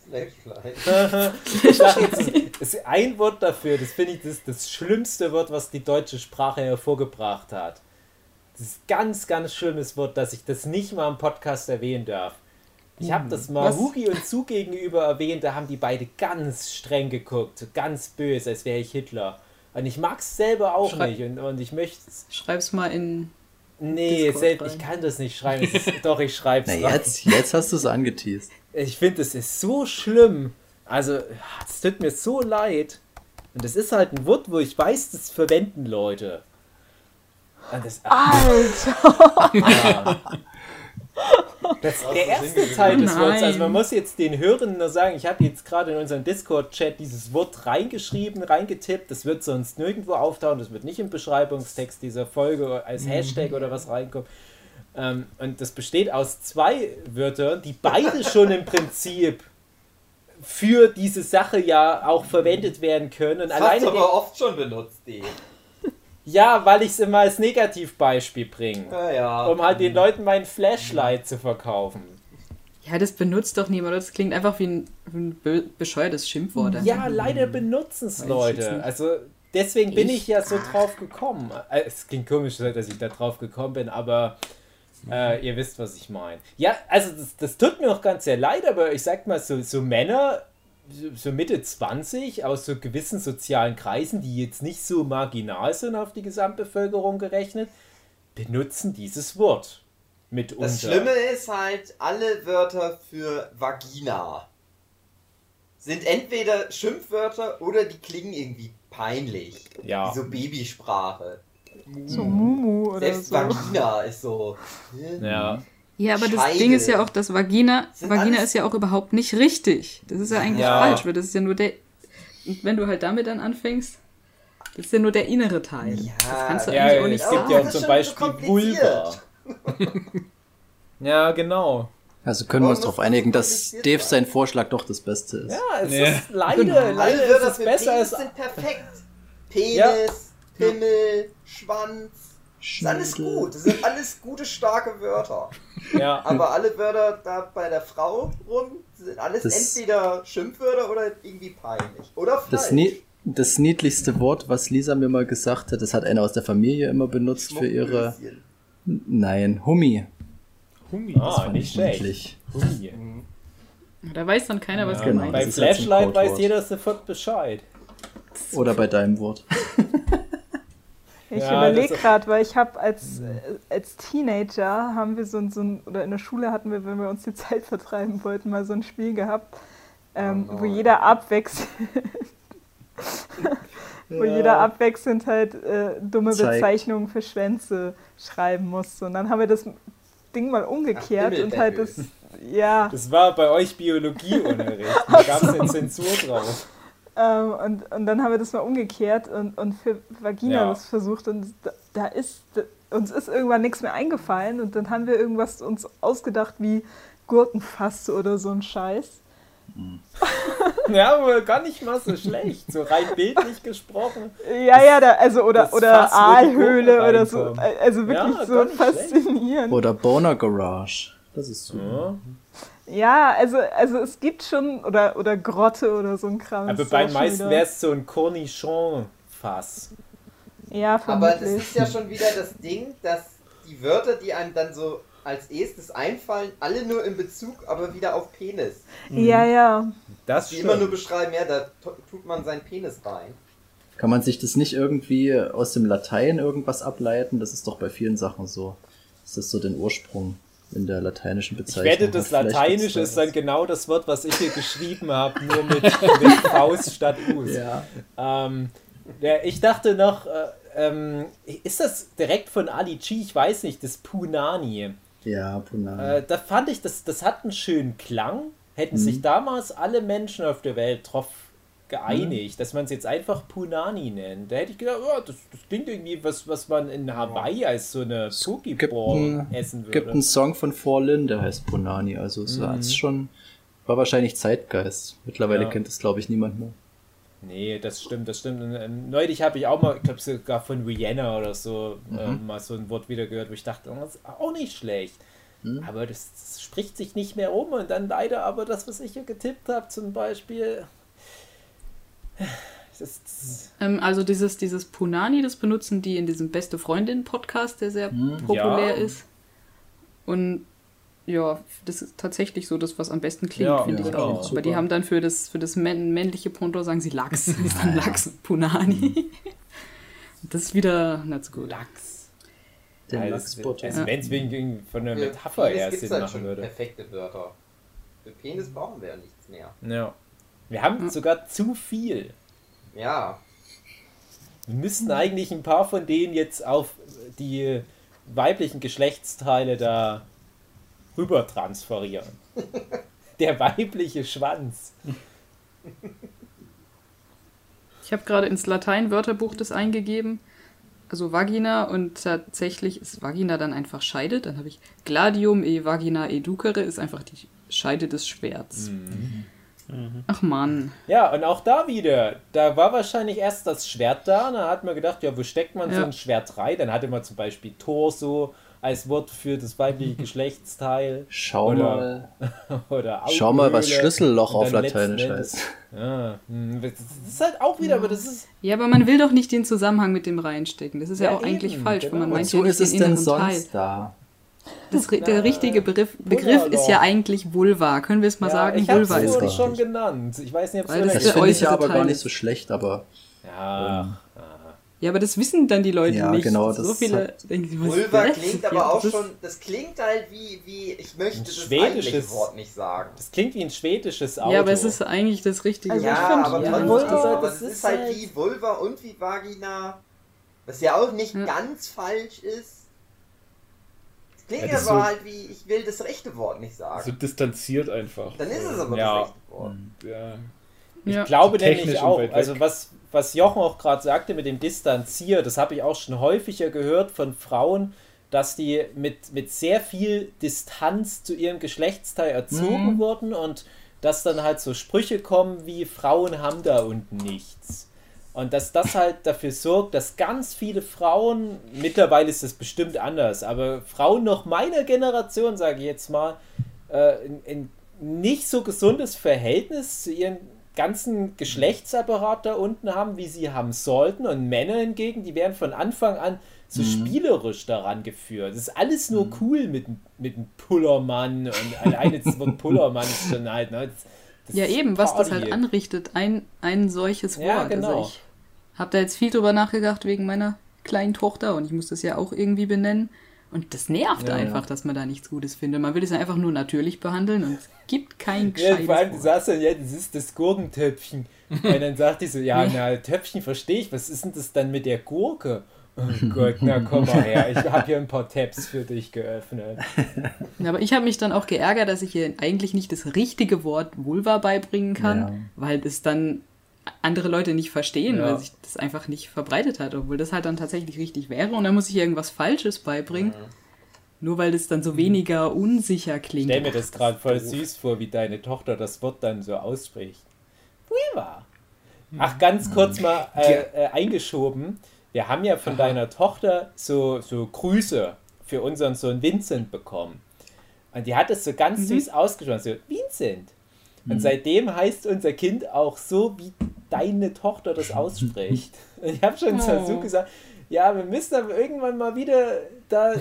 Flashlight. <laughs> ich sag jetzt, das ist ein Wort dafür, das finde ich das, das schlimmste Wort, was die deutsche Sprache hervorgebracht hat. Das ist ein ganz, ganz schlimmes Wort, dass ich das nicht mal im Podcast erwähnen darf. Ich habe das mal was? Hugi und Zu gegenüber erwähnt, da haben die beide ganz streng geguckt, ganz böse, als wäre ich Hitler. Und ich mag es selber auch Schrei nicht. Und, und ich möchte Schreib's mal in. Nee, selbst, ich kann das nicht schreiben. Ist, <laughs> doch, ich schreibe es. Jetzt, jetzt hast du es angeteased. Ich finde, es ist so schlimm. Also, es tut mir so leid. Und es ist halt ein Wort, wo ich weiß, das verwenden Leute. Das, Alter! Ja. <laughs> Das ist der erste Teil des Wortes. Also man muss jetzt den Hörenden nur sagen, ich habe jetzt gerade in unserem Discord-Chat dieses Wort reingeschrieben, reingetippt. Das wird sonst nirgendwo auftauchen. Das wird nicht im Beschreibungstext dieser Folge als mhm. Hashtag oder was reinkommen. Ähm, und das besteht aus zwei Wörtern, die beide <laughs> schon im Prinzip für diese Sache ja auch verwendet werden können. Und alleine aber oft schon benutzt, die. Ja, weil ich es immer als Negativbeispiel bringe. Ja, ja. Um halt den Leuten mein Flashlight zu verkaufen. Ja, das benutzt doch niemand. Das klingt einfach wie ein, ein bescheuertes Schimpfwort. Ja, leider benutzen es Leute. Also deswegen bin ich, ich ja so drauf gekommen. Äh, es klingt komisch, dass ich da drauf gekommen bin, aber Äh, ihr wisst, was ich meine. Ja, also das, das tut mir auch ganz sehr leid, aber ich sag mal, so, so Männer, so- Mitte 20 aus so gewissen sozialen Kreisen, die jetzt nicht so marginal sind auf die Gesamtbevölkerung gerechnet, benutzen dieses Wort mitunter. Das Schlimme ist halt, alle Wörter für Vagina sind entweder Schimpfwörter oder die klingen irgendwie peinlich. Ja. Wie so Babysprache. So Mumu oder Selbst so. Vagina ist so. Ja. Ja, aber das Scheide. Ding ist ja auch, dass Vagina, Sind Vagina alles- ist ja auch überhaupt nicht richtig. Das ist ja eigentlich Ja. falsch, weil das ist ja nur der. Und wenn du halt damit dann anfängst, das ist ja nur der innere Teil. Ja, das kannst du Ja, eigentlich auch es nicht gibt sagen. ja Das zum Beispiel so. Vulva. ja, genau. Also können wir uns darauf das einigen, dass Dave sein? Vorschlag doch das Beste ist. Ja, es Ja. ist leider, Genau. leider ist es besser Penis als sind perfekt. Penis, Ja. Pimmel, Schwanz. Ist alles gut. Das sind alles gute, starke Wörter. <laughs> ja. Aber alle Wörter da bei der Frau rum sind alles Das- entweder Schimpfwörter oder irgendwie peinlich. Oder falsch. Das, nie, das niedlichste Wort, was Lisa mir mal gesagt hat, das hat eine aus der Familie immer benutzt für ihre. Nein, Hummi. Hummi. Das Ah, fand nicht ich schlecht. Hui. Da weiß dann keiner, was Ja, genau. gemeint Bei das ist ein Flashlight weiß jeder sofort Bescheid. Oder bei deinem Wort. <laughs> Ich Ja, überlege gerade, weil ich habe als, als Teenager haben wir so ein, so ein, oder in der Schule hatten wir, wenn wir uns die <laughs> Zeit vertreiben wollten, mal so ein Spiel gehabt, ähm, Oh wo nein. jeder abwechselnd, <laughs> wo Ja. jeder abwechselnd halt äh, dumme Zeigt. Bezeichnungen für Schwänze schreiben musste. Und dann haben wir das Ding mal umgekehrt Ach, und halt das, ja, Das war bei euch Biologieunterricht. <laughs> Da gab es eine Zensur drauf. Ähm, und, und dann haben wir das mal umgekehrt und, und für Vagina Ja. das versucht und da, da ist, da, uns ist irgendwann nichts mehr eingefallen und dann haben wir irgendwas uns ausgedacht wie Gurkenfass oder so ein Scheiß. <laughs> Ja, aber gar nicht mal so schlecht. So rein bildlich gesprochen. Ja, ja, da, also oder, oder Fass, Aalhöhle oder so. Also wirklich Ja, so nicht schlecht. faszinierend. Oder Boner Garage. Das ist super. Ja. Ja, also, also es gibt schon, oder, oder Grotte oder so ein Kram. Aber bei den meisten wäre es so ein Cornichon-Fass. Ja, Aber das vermutlich. ist ja schon wieder das Ding, dass die Wörter, die einem dann so als erstes einfallen, alle nur in Bezug, aber wieder auf Penis. Ja, ja. Das Die immer nur beschreiben, ja, da tu- tut man seinen Penis rein. Kann man sich das nicht irgendwie aus dem Latein irgendwas ableiten? Das ist doch bei vielen Sachen so. Das ist so den Ursprung in der lateinischen Ich Bezeichnung. wette, das Lateinische ist dann genau das Wort, was ich hier geschrieben habe, nur mit, mit Faust statt Us. Ja. Ähm, ja, ich dachte noch, äh, ähm, ist das direkt von Ali G? Ich weiß nicht, das Punani. Ja, Punani. Äh, da fand ich, das, das hat einen schönen Klang. Hätten sich damals alle Menschen auf der Welt drauf geeinigt, dass man es jetzt einfach Punani nennt. Da hätte ich gedacht, oh, das, das klingt irgendwie was, was man in Hawaii als so eine gibt Pokeball ein- essen gibt würde. einen Song von Forlin, der heißt Punani. Also es war es schon, war wahrscheinlich Zeitgeist. Mittlerweile Ja. kennt es, glaube ich, niemand mehr. Nee, das stimmt, das stimmt. Und, ähm, neulich habe ich auch mal, ich glaube sogar von Rihanna oder so, ähm, mal so ein Wort wieder gehört, wo ich dachte, oh, das ist auch nicht schlecht. Aber das, das spricht sich nicht mehr um und dann leider aber das, was ich hier getippt habe, zum Beispiel. Das, das, Ähm, also dieses, dieses Punani, das benutzen die in diesem Beste Freundin-Podcast, der sehr populär Ja. ist. Und ja, das ist tatsächlich so das, was am besten klingt, Ja, finde ja, ich genau, auch. Aber super. die haben dann für das, für das männ- männliche Pendant, sagen sie Lachs. <laughs> Das ist dann Lachs Punani. <laughs> Das ist wieder nicht so gut. Lachs. Also, Lachsbutter. also wenn es wegen von der Für Metapher gibt's Sinn halt machen schon würde. perfekte Wörter. Für Penis brauchen wir ja nichts mehr. Ja. Wir haben sogar zu viel. Ja, Wir müssten eigentlich ein paar von denen jetzt auf die weiblichen Geschlechtsteile da rüber transferieren. <laughs> Der weibliche Schwanz. Ich habe gerade ins Latein-Wörterbuch das eingegeben. Also Vagina und tatsächlich ist Vagina dann einfach Scheide. Dann habe ich Gladium e Vagina educere ist einfach die Scheide des Schwerts. Ach Mann. Ja, und auch da wieder, da war wahrscheinlich erst das Schwert da, und da hat man gedacht, ja, wo steckt man so Ja. ein Schwert rein? Dann hatte man zum Beispiel Torso als Wort für das weibliche <laughs> Geschlechtsteil Schau Oder- mal, <laughs> oder schau mal, was. Schlüsselloch auf Lateinisch heißt. Ja, hm, das ist halt auch wieder, aber das ist Ja, aber man will doch nicht den Zusammenhang mit dem reinstecken. Das ist ja, Ja, auch eigentlich eben, falsch, genau. weil man Und meint So ja nicht ist es den denn sonst Teil. da? Das, der richtige Begriff, Begriff ist ja eigentlich Vulva. Können wir es mal ja, sagen? ich Vulva ist vorhin schon genannt. Ich weiß nicht, ob es Weil das Das finde ich äußere aber Teil gar nicht so schlecht, aber Ja, Ja, aber das wissen dann die Leute Ja, nicht. genau, so das viele denken, sie, was Vulva das? klingt Ja, aber auch das schon, das klingt halt wie, wie ich möchte Ein das schwedisches- eigentliche Wort nicht sagen. das klingt wie ein schwedisches Auto. Ja, aber es ist eigentlich das Richtige. Also ja, ich find, aber ja, trotzdem, Vulva, aber das das ist halt halt- wie Vulva und wie Vagina, was ja auch nicht Ja. ganz falsch ist. Klingt Ja, aber so- halt wie, ich will das rechte Wort nicht sagen. So distanziert einfach. Dann ist es aber Ja. das rechte Wort. Ja. Ich Ja. glaube Technisch nämlich auch, also was, was Jochen auch gerade sagte mit dem Distanzier, das habe ich auch schon häufiger gehört von Frauen, dass die mit, mit sehr viel Distanz zu ihrem Geschlechtsteil erzogen wurden und dass dann halt so Sprüche kommen wie Frauen haben da unten nichts. Und dass das halt dafür sorgt, dass ganz viele Frauen, mittlerweile ist das bestimmt anders, aber Frauen noch meiner Generation, sage ich jetzt mal, äh, ein, ein nicht so gesundes Verhältnis zu ihrem ganzen Geschlechtsapparat da unten haben, wie sie haben sollten. Und Männer hingegen, die werden von Anfang an so spielerisch daran geführt. Das ist alles nur cool mit, mit dem Pullermann und <laughs> alleine das Wort Pullermann ist schon halt, ne? Das, das Ja, eben, was das halt anrichtet. Ein, ein solches Wort. Ja, genau. Also ich habe da jetzt viel drüber nachgedacht wegen meiner kleinen Tochter und ich muss das ja auch irgendwie benennen. Und das nervt Ja, ja. einfach, dass man da nichts Gutes findet. Man will es ja einfach nur natürlich behandeln und es gibt kein Ja, gescheites vor allem, du sagst dann, ja, das ist das Gurkentöpfchen. Und dann sagt die so, ja, <laughs> na, Töpfchen verstehe ich, was ist denn das dann mit der Gurke? Oh <laughs> Gott, na komm mal her, ich habe hier ein paar Tabs für dich geöffnet. <laughs> Ja, aber ich habe mich dann auch geärgert, dass ich ihr eigentlich nicht das richtige Wort Vulva beibringen kann, Ja. weil das dann andere Leute nicht verstehen, Ja. weil sich das einfach nicht verbreitet hat, obwohl das halt dann tatsächlich richtig wäre und dann muss ich irgendwas Falsches beibringen. Nur weil das dann so weniger unsicher klingt. Stell mir das Ach, gerade voll doof. süß vor, wie deine Tochter das Wort dann so ausspricht. Viva. Ach, ganz kurz mal äh, äh, eingeschoben. Wir haben ja von deiner Tochter so, so Grüße für unseren Sohn Vincent bekommen. Und die hat es so ganz süß ausgesprochen, so Vincent. Und seitdem heißt unser Kind auch so, wie deine Tochter das <laughs> ausspricht. Und ich habe schon Oh. so gesagt, ja, wir müssen aber irgendwann mal wieder da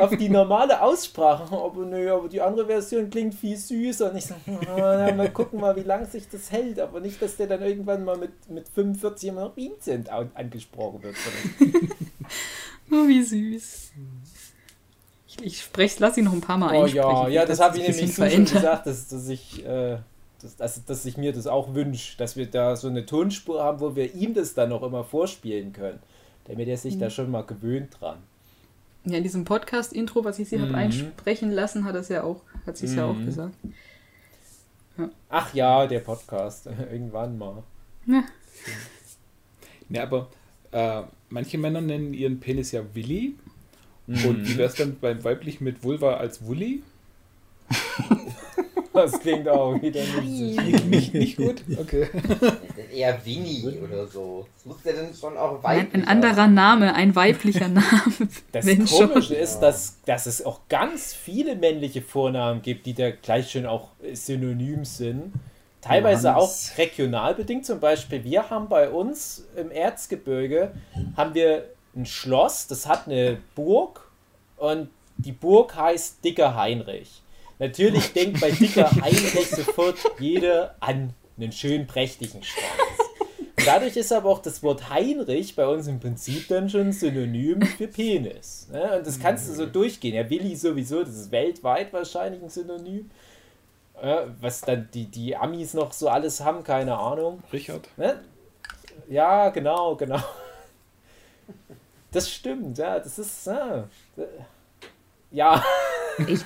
auf die normale Aussprache. Aber nö, aber die andere Version klingt viel süßer. Und ich sage, na, mal gucken mal, wie lange sich das hält. Aber nicht, dass der dann irgendwann mal mit, mit 45 immer noch Vincent an- angesprochen wird. <laughs> Oh, wie süß. Ich, ich spreche, lass ihn noch ein paar Mal Oh einsprechen. ja, ja, das dass habe ich nämlich so schon verändert. gesagt, dass, dass ich. Äh, dass, dass, dass ich mir das auch wünsche, dass wir da so eine Tonspur haben, wo wir ihm das dann auch immer vorspielen können. Damit er sich da schon mal gewöhnt dran. Ja, in diesem Podcast-Intro, was ich sie Mhm. habe einsprechen lassen, hat es ja auch, hat sie es ja auch Mhm. gesagt. Ach ja, der Podcast. <laughs> Irgendwann mal. Ja. Ja, aber äh, manche Männer nennen ihren Penis ja Willi. Mhm. Und wie wäre es dann beim weiblich mit Vulva als Wulli? <laughs> Das klingt auch wieder nicht Nicht, nicht, gut? Okay. Eher Winnie oder so. Das muss ja dann schon auch Ein, weiblich ein anderer Name, ein weiblicher <laughs> Name. Das Wenn schon. Komische ist, dass, dass es auch ganz viele männliche Vornamen gibt, die da gleich schon auch synonym sind. Teilweise Johannes. auch regional bedingt. Zum Beispiel, wir haben bei uns im Erzgebirge haben wir ein Schloss, das hat eine Burg und die Burg heißt Dicker Heinrich. Natürlich denkt bei Dicker Heinrich sofort jeder an einen schönen prächtigen Schwanz. Und dadurch ist aber auch das Wort Heinrich bei uns im Prinzip dann schon synonym für Penis. Ne? Und das kannst du so durchgehen. Ja, Willi sowieso, das ist weltweit wahrscheinlich ein Synonym. Ja, was dann die, die Amis noch so alles haben, keine Ahnung. Richard? Ne? Ja, genau, genau. Das stimmt, ja, das ist. Ja, ja. ich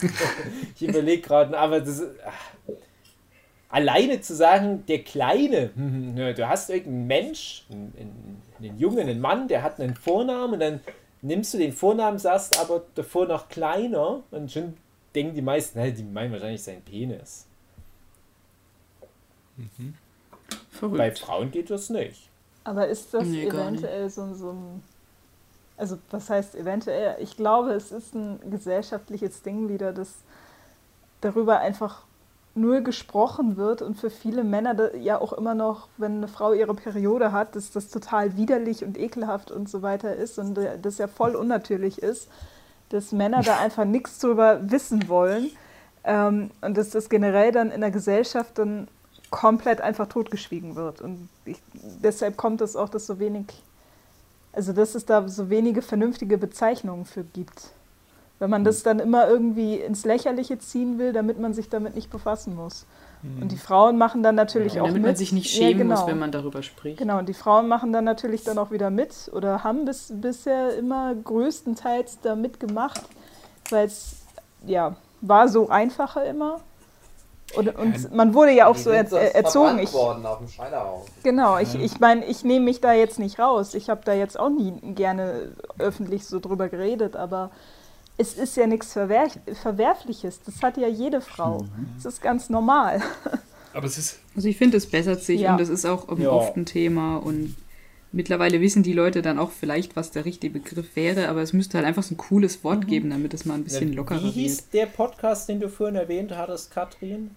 <laughs> überlege gerade, aber das ist. ach. Alleine zu sagen, der Kleine, <laughs> hm, du hast irgendeinen Mensch, einen, einen, Jungen, einen Mann, der hat einen Vornamen, und dann nimmst du den Vornamen, sagst aber davor noch kleiner, und schon denken die meisten, die meinen wahrscheinlich seinen Penis. Verrückt. Bei Frauen geht das nicht. Aber ist das Nee, eventuell so, so ein. Also, was heißt eventuell? Ich glaube, es ist ein gesellschaftliches Ding wieder, dass darüber einfach nur gesprochen wird und für viele Männer ja auch immer noch, wenn eine Frau ihre Periode hat, dass das total widerlich und ekelhaft und so weiter ist und äh, das ja voll unnatürlich ist. dass Männer da <laughs> einfach nichts drüber wissen wollen ähm, und dass das generell dann in der Gesellschaft dann komplett einfach totgeschwiegen wird. Und ich, deshalb kommt es auch, dass so wenig, also dass es da so wenige vernünftige Bezeichnungen für gibt. Wenn man das dann immer irgendwie ins Lächerliche ziehen will, damit man sich damit nicht befassen muss. Und die Frauen machen dann natürlich Ja, auch damit mit. man sich nicht schämen ja, genau. muss, wenn man darüber spricht. Genau, und die Frauen machen dann natürlich dann auch wieder mit oder haben bis, bisher immer größtenteils da mitgemacht, weil es, ja, war so einfacher immer. Und, und man wurde ja auch Die so er, er, erzogen. Ich, worden auf dem Scheiterhaufen. genau, ich, ich meine, ich nehme mich da jetzt nicht raus. Ich habe da jetzt auch nie gerne öffentlich so drüber geredet, aber es ist ja nichts Verwer Verwerfliches. Das hat ja jede Frau. Das ist ganz normal. <laughs> Aber es ist, Also ich finde, es bessert sich Ja. und das ist auch Ja. oft ein Thema und mittlerweile wissen die Leute dann auch vielleicht, was der richtige Begriff wäre, aber es müsste halt einfach so ein cooles Wort geben, damit es mal ein bisschen lockerer Wie hieß wird. der Podcast, den du vorhin erwähnt hattest, Katrin?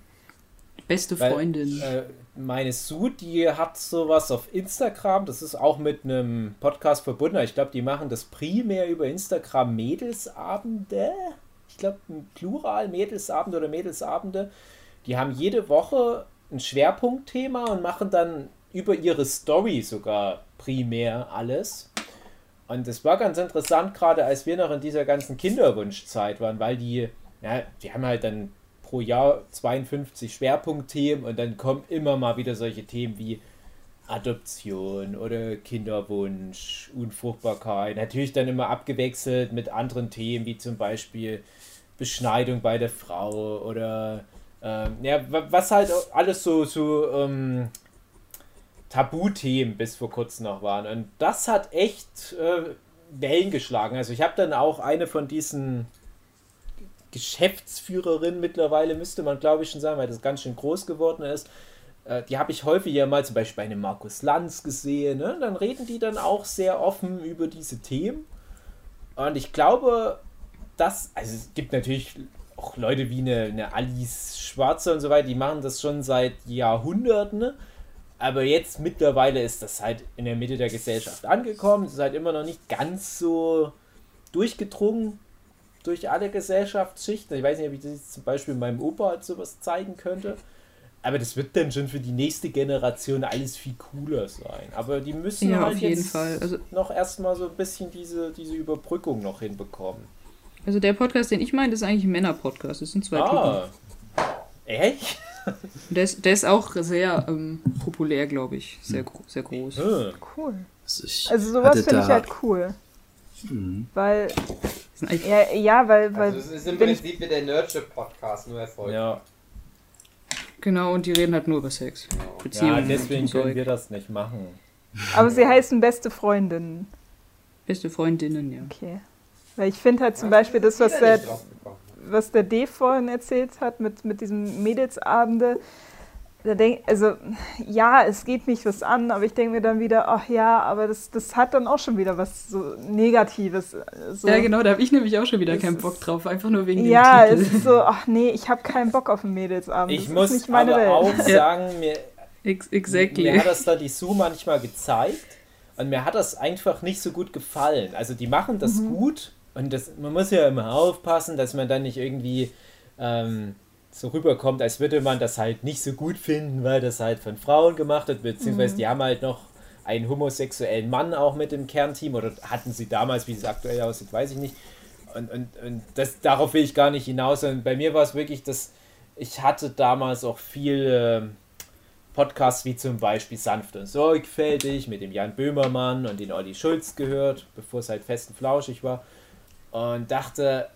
Beste Weil, Freundin. Äh, meine Sue, die hat sowas auf Instagram, das ist auch mit einem Podcast verbunden. Ich glaube, die machen das primär über Instagram Mädelsabende. Ich glaube, Plural Mädelsabende oder Mädelsabende. Die haben jede Woche ein Schwerpunktthema und machen dann über ihre Story sogar primär alles. Und es war ganz interessant, gerade als wir noch in dieser ganzen Kinderwunschzeit waren, weil die, ja, die haben halt dann pro Jahr 52 Schwerpunktthemen und dann kommen immer mal wieder solche Themen wie Adoption oder Kinderwunsch, Unfruchtbarkeit. Natürlich dann immer abgewechselt mit anderen Themen wie zum Beispiel Beschneidung bei der Frau oder ähm, ja, wa- was halt alles so, so ähm, Tabuthemen bis vor kurzem noch waren. Und das hat echt äh, Wellen geschlagen. Also ich habe dann auch eine von diesen Geschäftsführerinnen mittlerweile, müsste man glaube ich schon sagen, weil das ganz schön groß geworden ist. Äh, die habe ich häufiger mal zum Beispiel bei einem Markus Lanz gesehen. Ne? Dann reden die dann auch sehr offen über diese Themen. Und ich glaube, dass, also es gibt natürlich auch Leute wie eine, eine Alice Schwarze und so weiter, die machen das schon seit Jahrhunderten. ne? Aber jetzt mittlerweile ist das halt in der Mitte der Gesellschaft angekommen. Es ist halt immer noch nicht ganz so durchgedrungen durch alle Gesellschaftsschichten. Ich weiß nicht, ob ich das jetzt zum Beispiel meinem Opa halt sowas zeigen könnte. Aber das wird dann schon für die nächste Generation alles viel cooler sein. Aber die müssen Ja, halt auf jeden jetzt Fall. Also- noch erstmal so ein bisschen diese, diese Überbrückung noch hinbekommen. Also der Podcast, den ich meine, das ist eigentlich ein Männer-Podcast. Das sind zwei Ah. Echt? Typen. Der ist, der ist auch sehr ähm, populär, glaube ich. Sehr, gro sehr groß. Hm. Cool. Also, Also sowas finde ich halt cool. Weil, sind eigentlich- ja, ja weil, weil Also es ist im Prinzip wie der Nerdship-Podcast, nur erfolgreich. Ja. Genau, und die reden halt nur über Sex. ja, Beziehungen deswegen und können wir das nicht machen. aber sie heißen beste Freundinnen. Beste Freundinnen, ja. Okay. Weil ich finde halt zum Beispiel das, was der, was der D vorhin erzählt hat mit, mit diesem Mädelsabende, denk, also ja, es geht mich was an, aber ich denke mir dann wieder, ach ja, aber das, das hat dann auch schon wieder was so Negatives. So. Ja, genau, da habe ich nämlich auch schon wieder Es keinen Bock drauf. Einfach nur wegen Ja, dem es Titel. ist so, ach nee, ich habe keinen Bock auf einen Mädelsabend. Ich das muss ist nicht meine aber Welt. auch <laughs> sagen, mir, Ex exactly. Mir hat das da die Sue manchmal gezeigt und mir hat das einfach nicht so gut gefallen. Also die machen das Mhm. gut und das, man muss ja immer aufpassen, dass man dann nicht irgendwie ähm, so rüberkommt, als würde man das halt nicht so gut finden, weil das halt von Frauen gemacht wird, beziehungsweise Mhm. die haben halt noch einen homosexuellen Mann auch mit im Kernteam oder hatten sie damals, wie es aktuell aussieht, weiß ich nicht. Und, und, und das, darauf will ich gar nicht hinaus. Und bei mir war es wirklich, dass ich hatte damals auch viel ähm, Podcasts wie zum Beispiel Sanft und Sorgfältig mit dem Jan Böhmermann und den Olli Schulz gehört, bevor es halt fest und flauschig war. Und dachte,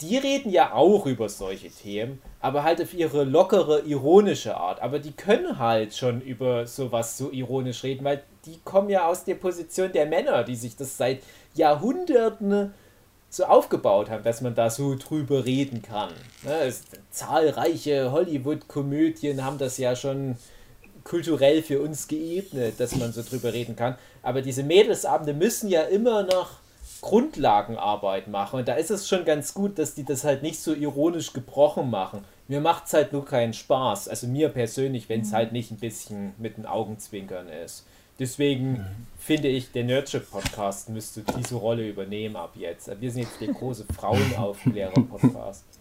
die reden ja auch über solche Themen, aber halt auf ihre lockere, ironische Art. Aber die können halt schon über sowas so ironisch reden, weil die kommen ja aus der Position der Männer, die sich das seit Jahrhunderten so aufgebaut haben, dass man da so drüber reden kann. Ne, zahlreiche Hollywood-Komödien haben das ja schon kulturell für uns geebnet, dass man so drüber reden kann. Aber diese Mädelsabende müssen ja immer noch Grundlagenarbeit machen. Und da ist es schon ganz gut, dass die das halt nicht so ironisch gebrochen machen. Mir macht es halt nur keinen Spaß. Also mir persönlich, wenn es halt nicht ein bisschen mit den Augenzwinkern ist. deswegen finde ich, der Nerdship-Podcast müsste diese Rolle übernehmen ab jetzt. Wir sind jetzt der große Frauenaufklärer-Podcast. <laughs>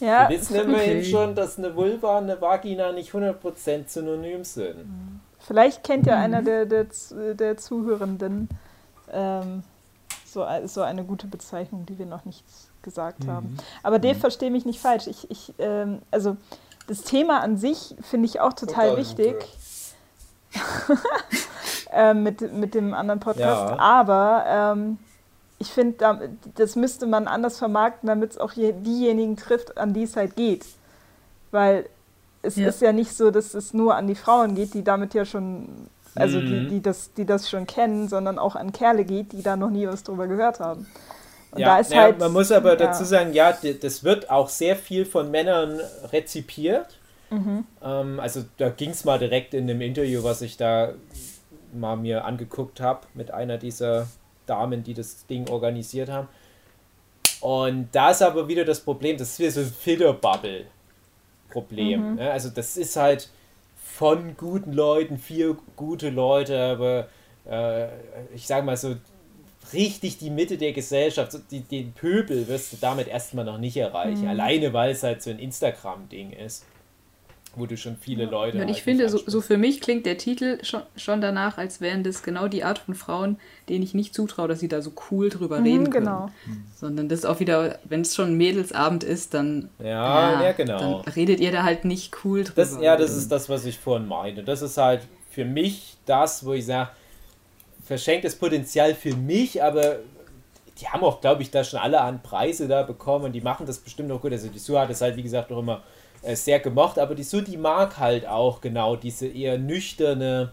Ja, Wir wissen immerhin schon, dass eine Vulva und eine Vagina nicht 100% synonym sind. Vielleicht kennt ja einer der, der, der Zuhörenden ähm, so, ein- so eine gute Bezeichnung, die wir noch nicht gesagt haben. Aber Dave, verstehe mich nicht falsch. Ich, ich, ähm, also das Thema an sich finde ich auch total Total wichtig. super. <laughs> ähm, mit, mit dem anderen Podcast. Ja. Aber ähm, ich finde, da- das müsste man anders vermarkten, damit es auch je, diejenigen trifft, an die es halt geht. Weil es Ja. ist ja nicht so, dass es nur an die Frauen geht, die damit ja schon, also die, Mhm. die, das, die das schon kennen, sondern auch an Kerle geht, die da noch nie was drüber gehört haben. Und Ja, ja, halt. man muss aber ja. dazu sagen, ja, das wird auch sehr viel von Männern rezipiert. Mhm. Ähm, also da ging es mal direkt in dem Interview, was ich da mal mir angeguckt habe mit einer dieser Damen, die das Ding organisiert haben. Und da ist aber wieder das Problem, das ist wieder so ein Filterbubble-Problem. Ne? Also das ist halt von guten Leuten, vier gute Leute, aber äh, ich sag mal so, richtig die Mitte der Gesellschaft, so die, den Pöbel wirst du damit erstmal noch nicht erreichen. Alleine weil es halt so ein Instagram-Ding ist, wo du schon viele Leute Ja, und halt ich finde, nicht so, so für mich klingt der Titel schon, schon danach, als wären das genau die Art von Frauen, denen ich nicht zutraue, dass sie da so cool drüber reden Mhm, können. genau. Sondern das ist auch wieder, wenn es schon ein Mädelsabend ist, dann, Ja, ja, genau. dann redet ihr da halt nicht cool drüber. Das, ja, das ist das, was ich vorhin meinte. Das ist halt für mich das, wo ich sage, verschenktes Potenzial für mich, aber die haben auch, glaube ich, da schon alle an Preise da bekommen und die machen das bestimmt auch gut. Also die Sue hat es halt, wie gesagt, auch immer äh, sehr gemocht, aber die Sue, die mag halt auch genau diese eher nüchterne,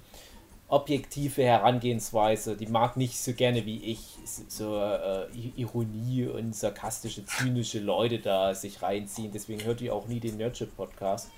objektive Herangehensweise. Die mag nicht so gerne wie ich so äh, Ironie und sarkastische, zynische Leute da sich reinziehen. Deswegen hört die auch nie den Nerdship-Podcast.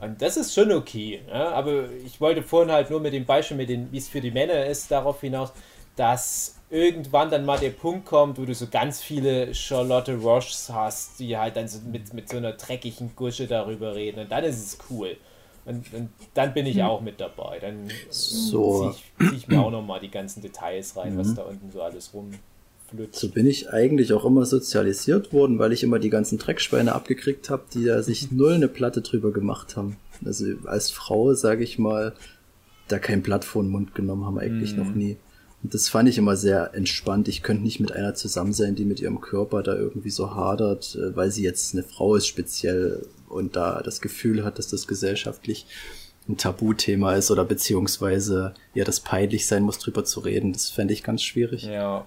Und das ist schon okay. Ne? Aber ich wollte vorhin halt nur mit dem Beispiel, mit den, wie es für die Männer ist, darauf hinaus, dass irgendwann dann mal der Punkt kommt, wo du so ganz viele Charlotte Roches hast, die halt dann so mit, mit so einer dreckigen Gusche darüber reden. Und dann ist es cool. Und, und dann bin ich auch mit dabei. Dann So. ziehe ich, zieh ich mir auch nochmal die ganzen Details rein, was da unten so alles rumflügt. So bin ich eigentlich auch immer sozialisiert worden, weil ich immer die ganzen Dreckschweine abgekriegt habe, die da sich null eine Platte drüber gemacht haben. Also als Frau, sage ich mal, da kein Blatt vor den Mund genommen haben, eigentlich noch nie. Und das fand ich immer sehr entspannt. Ich könnte nicht mit einer zusammen sein, die mit ihrem Körper da irgendwie so hadert, äh, weil sie jetzt eine Frau ist speziell und da das Gefühl hat, dass das gesellschaftlich ein Tabuthema ist oder beziehungsweise ja das peinlich sein muss, drüber zu reden. Das fände ich ganz schwierig. Ja.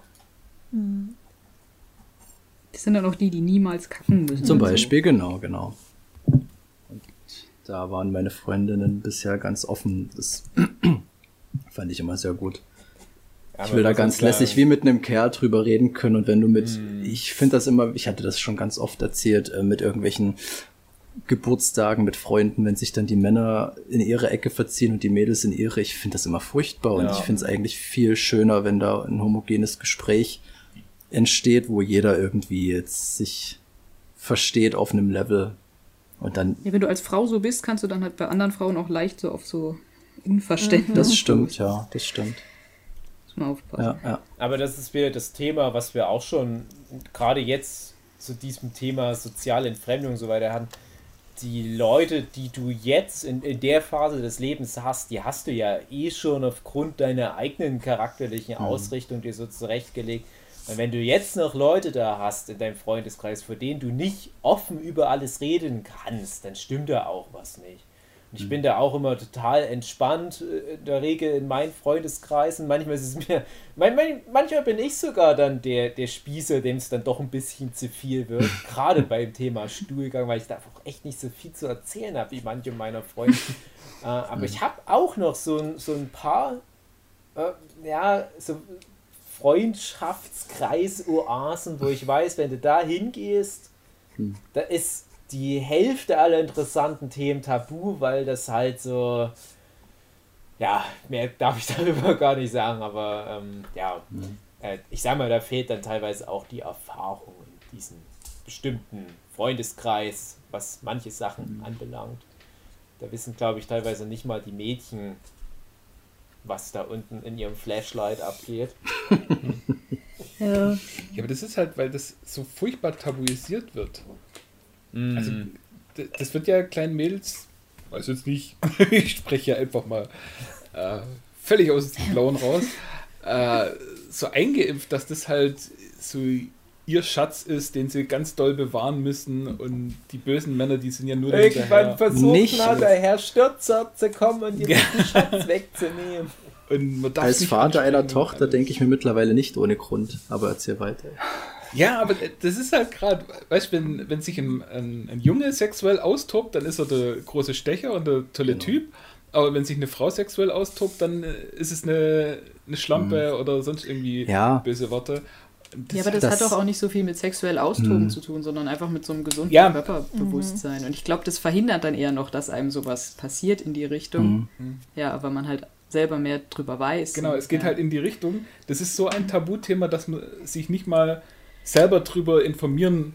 Das sind dann auch die, die niemals kacken müssen. Zum und so. Beispiel, genau, genau. Und da waren meine Freundinnen bisher ganz offen. Das <clears throat> fand ich immer sehr gut. Ja, Ich will da ganz lässig wie mit einem Kerl drüber reden können und wenn du mit, Mhm. ich finde das immer, ich hatte das schon ganz oft erzählt, äh, mit irgendwelchen Geburtstagen mit Freunden, wenn sich dann die Männer in ihre Ecke verziehen und die Mädels in ihre, ich finde das immer furchtbar und Ja. ich finde es eigentlich viel schöner, wenn da ein homogenes Gespräch entsteht, wo jeder irgendwie jetzt sich versteht auf einem Level und dann Ja, wenn du als Frau so bist, kannst du dann halt bei anderen Frauen auch leicht so auf so Unverständnis. das stimmt, ja, das stimmt. Muss man aufpassen. Ja, ja. Aber das ist wieder das Thema, was wir auch schon gerade jetzt zu diesem Thema soziale Entfremdung und so weiter haben. Die Leute, die du jetzt in, in der Phase des Lebens hast, die hast du ja eh schon aufgrund deiner eigenen charakterlichen Ausrichtung dir so zurechtgelegt. Und wenn du jetzt noch Leute da hast in deinem Freundeskreis, vor denen du nicht offen über alles reden kannst, dann stimmt da auch was nicht. Und ich bin da auch immer total entspannt, äh, in der Regel in meinen Freundeskreisen. Manchmal ist es mir, man, man, manchmal bin ich sogar dann der, der Spießer, dem es dann doch ein bisschen zu viel wird. <laughs> Gerade beim Thema Stuhlgang, weil ich da auch echt nicht so viel zu erzählen habe, wie manche meiner Freunde. <laughs> äh, aber ich habe auch noch so, ein- so ein paar, äh, ja, so Freundschaftskreis-Oasen, wo ich weiß, wenn du da hingehst, da ist die Hälfte aller interessanten Themen tabu, weil das halt so. Ja, mehr darf ich <laughs> darüber gar nicht sagen, aber ähm, ja, äh, ich sag mal, da fehlt dann teilweise auch die Erfahrung in diesem bestimmten Freundeskreis, was manche Sachen anbelangt. Da wissen, glaube ich, teilweise nicht mal die Mädchen, was da unten in ihrem Flashlight abgeht. <laughs> Ja. Ja, aber das ist halt, weil das so furchtbar tabuisiert wird. Also, d- das wird ja kleinen Mädels, weiß jetzt nicht, <laughs> ich spreche ja einfach mal äh, völlig aus dem Blauen raus, <laughs> äh, so eingeimpft, dass das halt so ihr Schatz ist, den sie ganz doll bewahren müssen und die bösen Männer, die sind ja nur Irgendwann hinterher. versucht Nicht. mal der Herr Stürzer zu kommen und <laughs> den Schatz wegzunehmen. Als Vater einer Tochter denke ich mir mittlerweile nicht ohne Grund, aber erzähl weiter. Ja, aber das ist halt gerade, weißt du, wenn, wenn sich ein, ein, ein Junge sexuell austobt, dann ist er der große Stecher und der tolle Typ. Aber wenn sich eine Frau sexuell austobt, dann äh, ist es eine, eine Schlampe oder sonst irgendwie Ja. böse Worte. Das, Ja, aber das, Das- hat doch auch nicht so viel mit sexuell Austoben zu tun, sondern einfach mit so einem gesunden Ja. Körperbewusstsein. Und ich glaube, das verhindert dann eher noch, dass einem sowas passiert in die Richtung. Ja, aber man halt selber mehr drüber weiß. genau, es geht ja. halt in die Richtung. Das ist so ein Tabuthema, dass man sich nicht mal selber drüber informieren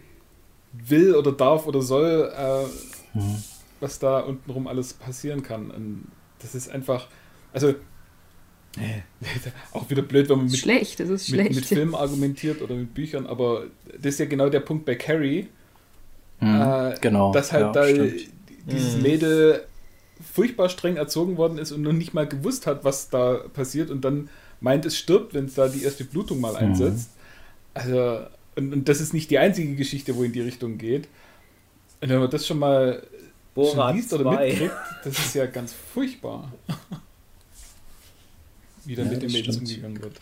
will oder darf oder soll, äh, was da untenrum alles passieren kann. Und das ist einfach, also äh, <laughs> auch wieder blöd, wenn man mit, schlecht, das ist mit, schlecht. mit Filmen argumentiert oder mit Büchern, aber das ist ja genau der Punkt bei Carrie, Hm, äh, genau. dass halt ja, da stimmt. dieses Mhm. Mädel furchtbar streng erzogen worden ist und noch nicht mal gewusst hat, was da passiert und dann meint, es stirbt, wenn es da die erste Blutung mal einsetzt. Also, und, und das ist nicht die einzige Geschichte, wo in die Richtung geht. Und wenn man das schon mal schon liest oder 2. mitkriegt, das ist ja ganz furchtbar. Wie da Ja, mit das Mädels umgegangen wird.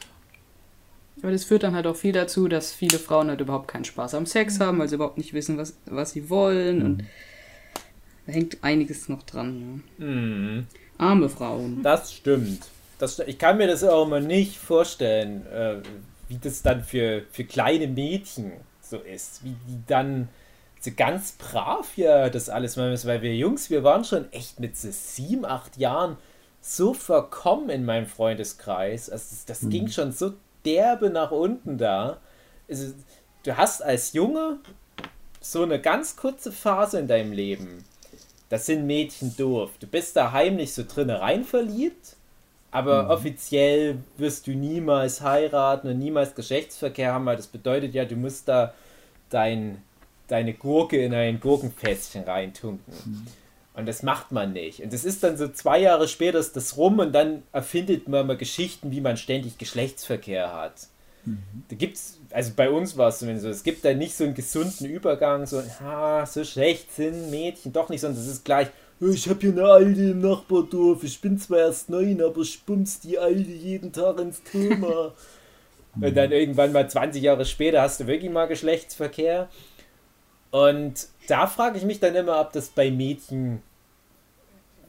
Aber das führt dann halt auch viel dazu, dass viele Frauen halt überhaupt keinen Spaß am Sex haben, weil sie überhaupt nicht wissen, was, was sie wollen. Und da hängt einiges noch dran. Mhm. Ja. Arme Frauen. Das stimmt. Das, ich kann mir das auch immer nicht vorstellen, äh, wie das dann für, für kleine Mädchen so ist. Wie die dann so ganz brav ja das alles machen müssen. Weil wir Jungs, wir waren schon echt mit so sieben, acht Jahren so verkommen in meinem Freundeskreis. Also das, das ging schon so derbe nach unten da. Also, du hast als Junge so eine ganz kurze Phase in deinem Leben. Das sind Mädchen doof. Du bist da heimlich so drinne rein verliebt, aber offiziell wirst du niemals heiraten und niemals Geschlechtsverkehr haben, weil das bedeutet ja, du musst da dein, deine Gurke in ein Gurkenfässchen reintunken. Und das macht man nicht. Und das ist dann so zwei Jahre später ist das rum und dann erfindet man mal Geschichten, wie man ständig Geschlechtsverkehr hat. Da gibt's, also bei uns war es zumindest so, es gibt da nicht so einen gesunden Übergang, so, ha, so schlecht sind Mädchen doch nicht, sondern es ist gleich, "Ja, ich habe hier eine Alte im Nachbardorf, ich bin zwar erst neun, aber ich bumst die Alte jeden Tag ins Thema. <laughs> Und dann irgendwann mal 20 Jahre später hast du wirklich mal Geschlechtsverkehr. Und da frage ich mich dann immer, ob das bei Mädchen.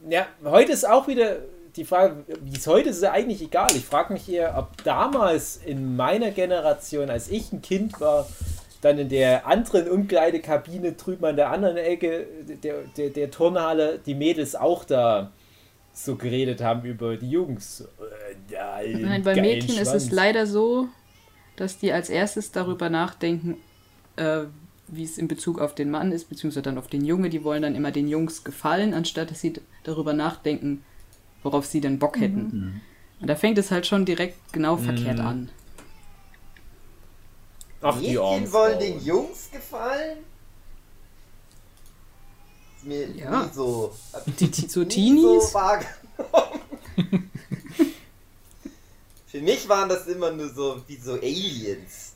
Ja, heute ist auch wieder die Frage, wie es heute ist, ist ja eigentlich egal. Ich frage mich eher, ob damals in meiner Generation, als ich ein Kind war, dann in der anderen Umkleidekabine drüben an der anderen Ecke der, der, der Turnhalle die Mädels auch da so geredet haben über die Jungs. Äh, Nein, bei Mädchen ist es Schwanz. leider so, dass die als erstes darüber nachdenken, äh, wie es in Bezug auf den Mann ist, beziehungsweise dann auf den Junge. Die wollen dann immer den Jungs gefallen, anstatt dass sie darüber nachdenken, worauf sie denn Bock hätten. Und da fängt es halt schon direkt genau verkehrt an. Ach, die armen Mädchen wollen den Jungs gefallen? Ist mir Ja. nie so. Die, die so nie Teenies. Für mich waren das immer nur so wie so Aliens.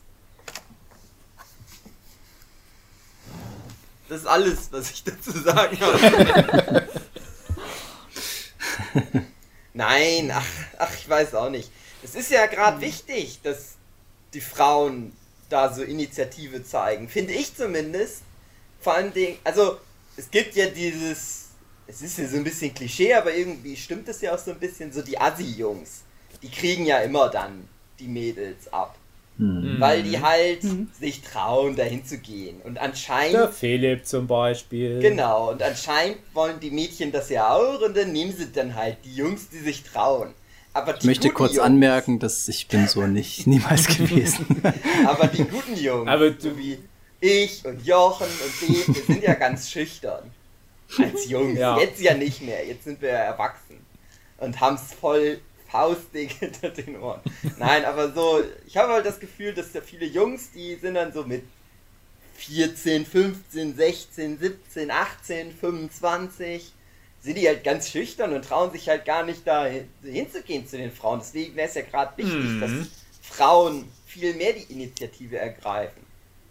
Das ist alles, was ich dazu sagen habe. <laughs> Nein, ach, ach, ich weiß auch nicht. Es ist ja gerade wichtig, dass die Frauen da so Initiative zeigen. Finde ich zumindest. Vor allem, Dingen, also es gibt ja dieses, es ist ja so ein bisschen Klischee, aber irgendwie stimmt es ja auch so ein bisschen, so die Assi-Jungs. Die kriegen ja immer dann die Mädels ab. Hm. Weil die halt sich trauen, dahin zu gehen. Und anscheinend Der Philipp zum Beispiel. Genau, und anscheinend wollen die Mädchen das ja auch und dann nehmen sie dann halt die Jungs, die sich trauen. Aber Ich möchte kurz Jungs, anmerken, dass ich bin so nicht <laughs> niemals gewesen. <laughs> Aber die guten Jungs, Aber du- so wie ich und Jochen und Dave, wir sind ja <laughs> ganz schüchtern. Als Jungs. Ja. Jetzt ja nicht mehr, jetzt sind wir ja erwachsen. Und haben es voll hausdick hinter den Ohren. Nein, aber so, ich habe halt das Gefühl, dass da viele Jungs, die sind dann so mit 14, 15, 16, 17, 18, 25, sind die halt ganz schüchtern und trauen sich halt gar nicht da hin- hinzugehen zu den Frauen. Deswegen wäre es ja gerade wichtig, Mhm. dass Frauen viel mehr die Initiative ergreifen.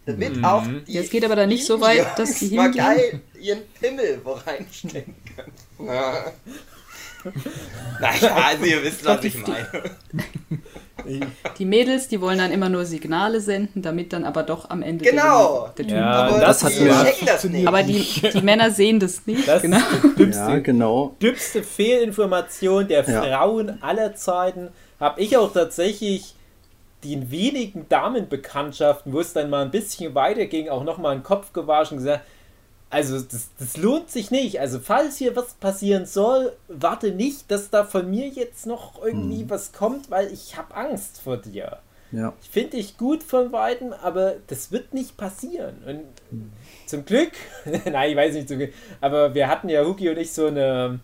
Damit Mhm. auch die Ja, es geht aber dann nicht so weit, Jungs dass die <laughs> mal hingehen. geil ihren Pimmel wo reinstecken können. Ja. <laughs> Naja, also ihr wisst, was ich meine. <laughs> <laughs> Die Mädels, die wollen dann immer nur Signale senden, damit dann aber doch am Ende Genau. der, der Typ. Ja, Aber das hat die mir- checken das nicht. Aber die, die Männer sehen das nicht. Das genau. ist die dümmste, Ja, genau. dümmste Fehlinformation der Ja. Frauen aller Zeiten. Habe ich auch tatsächlich die wenigen Damenbekanntschaften, wo es dann mal ein bisschen weiter ging, auch nochmal einen Kopf gewaschen und gesagt, also das, das lohnt sich nicht. Also falls hier was passieren soll, warte nicht, dass da von mir jetzt noch irgendwie was kommt, weil ich habe Angst vor dir. Ja. Ich finde dich gut von beiden, aber das wird nicht passieren. Und zum Glück, <laughs> nein, ich weiß nicht zum Glück, aber wir hatten ja, Huki und ich, so eine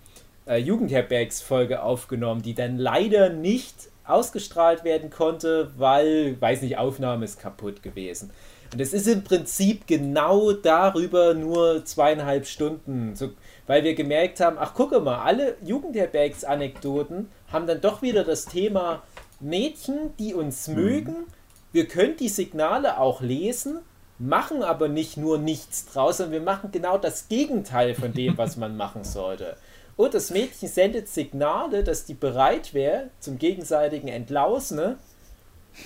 äh, Jugendherbergsfolge aufgenommen, die dann leider nicht ausgestrahlt werden konnte, weil, weiß nicht, Aufnahme ist kaputt gewesen. Und es ist im Prinzip genau darüber nur zweieinhalb Stunden, so, weil wir gemerkt haben, ach gucke mal, alle Jugendherbergs-Anekdoten haben dann doch wieder das Thema Mädchen, die uns mögen. Wir können die Signale auch lesen, machen aber nicht nur nichts draus, sondern wir machen genau das Gegenteil von dem, was man <laughs> machen sollte. Und das Mädchen sendet Signale, dass die bereit wäre zum gegenseitigen Entlausen.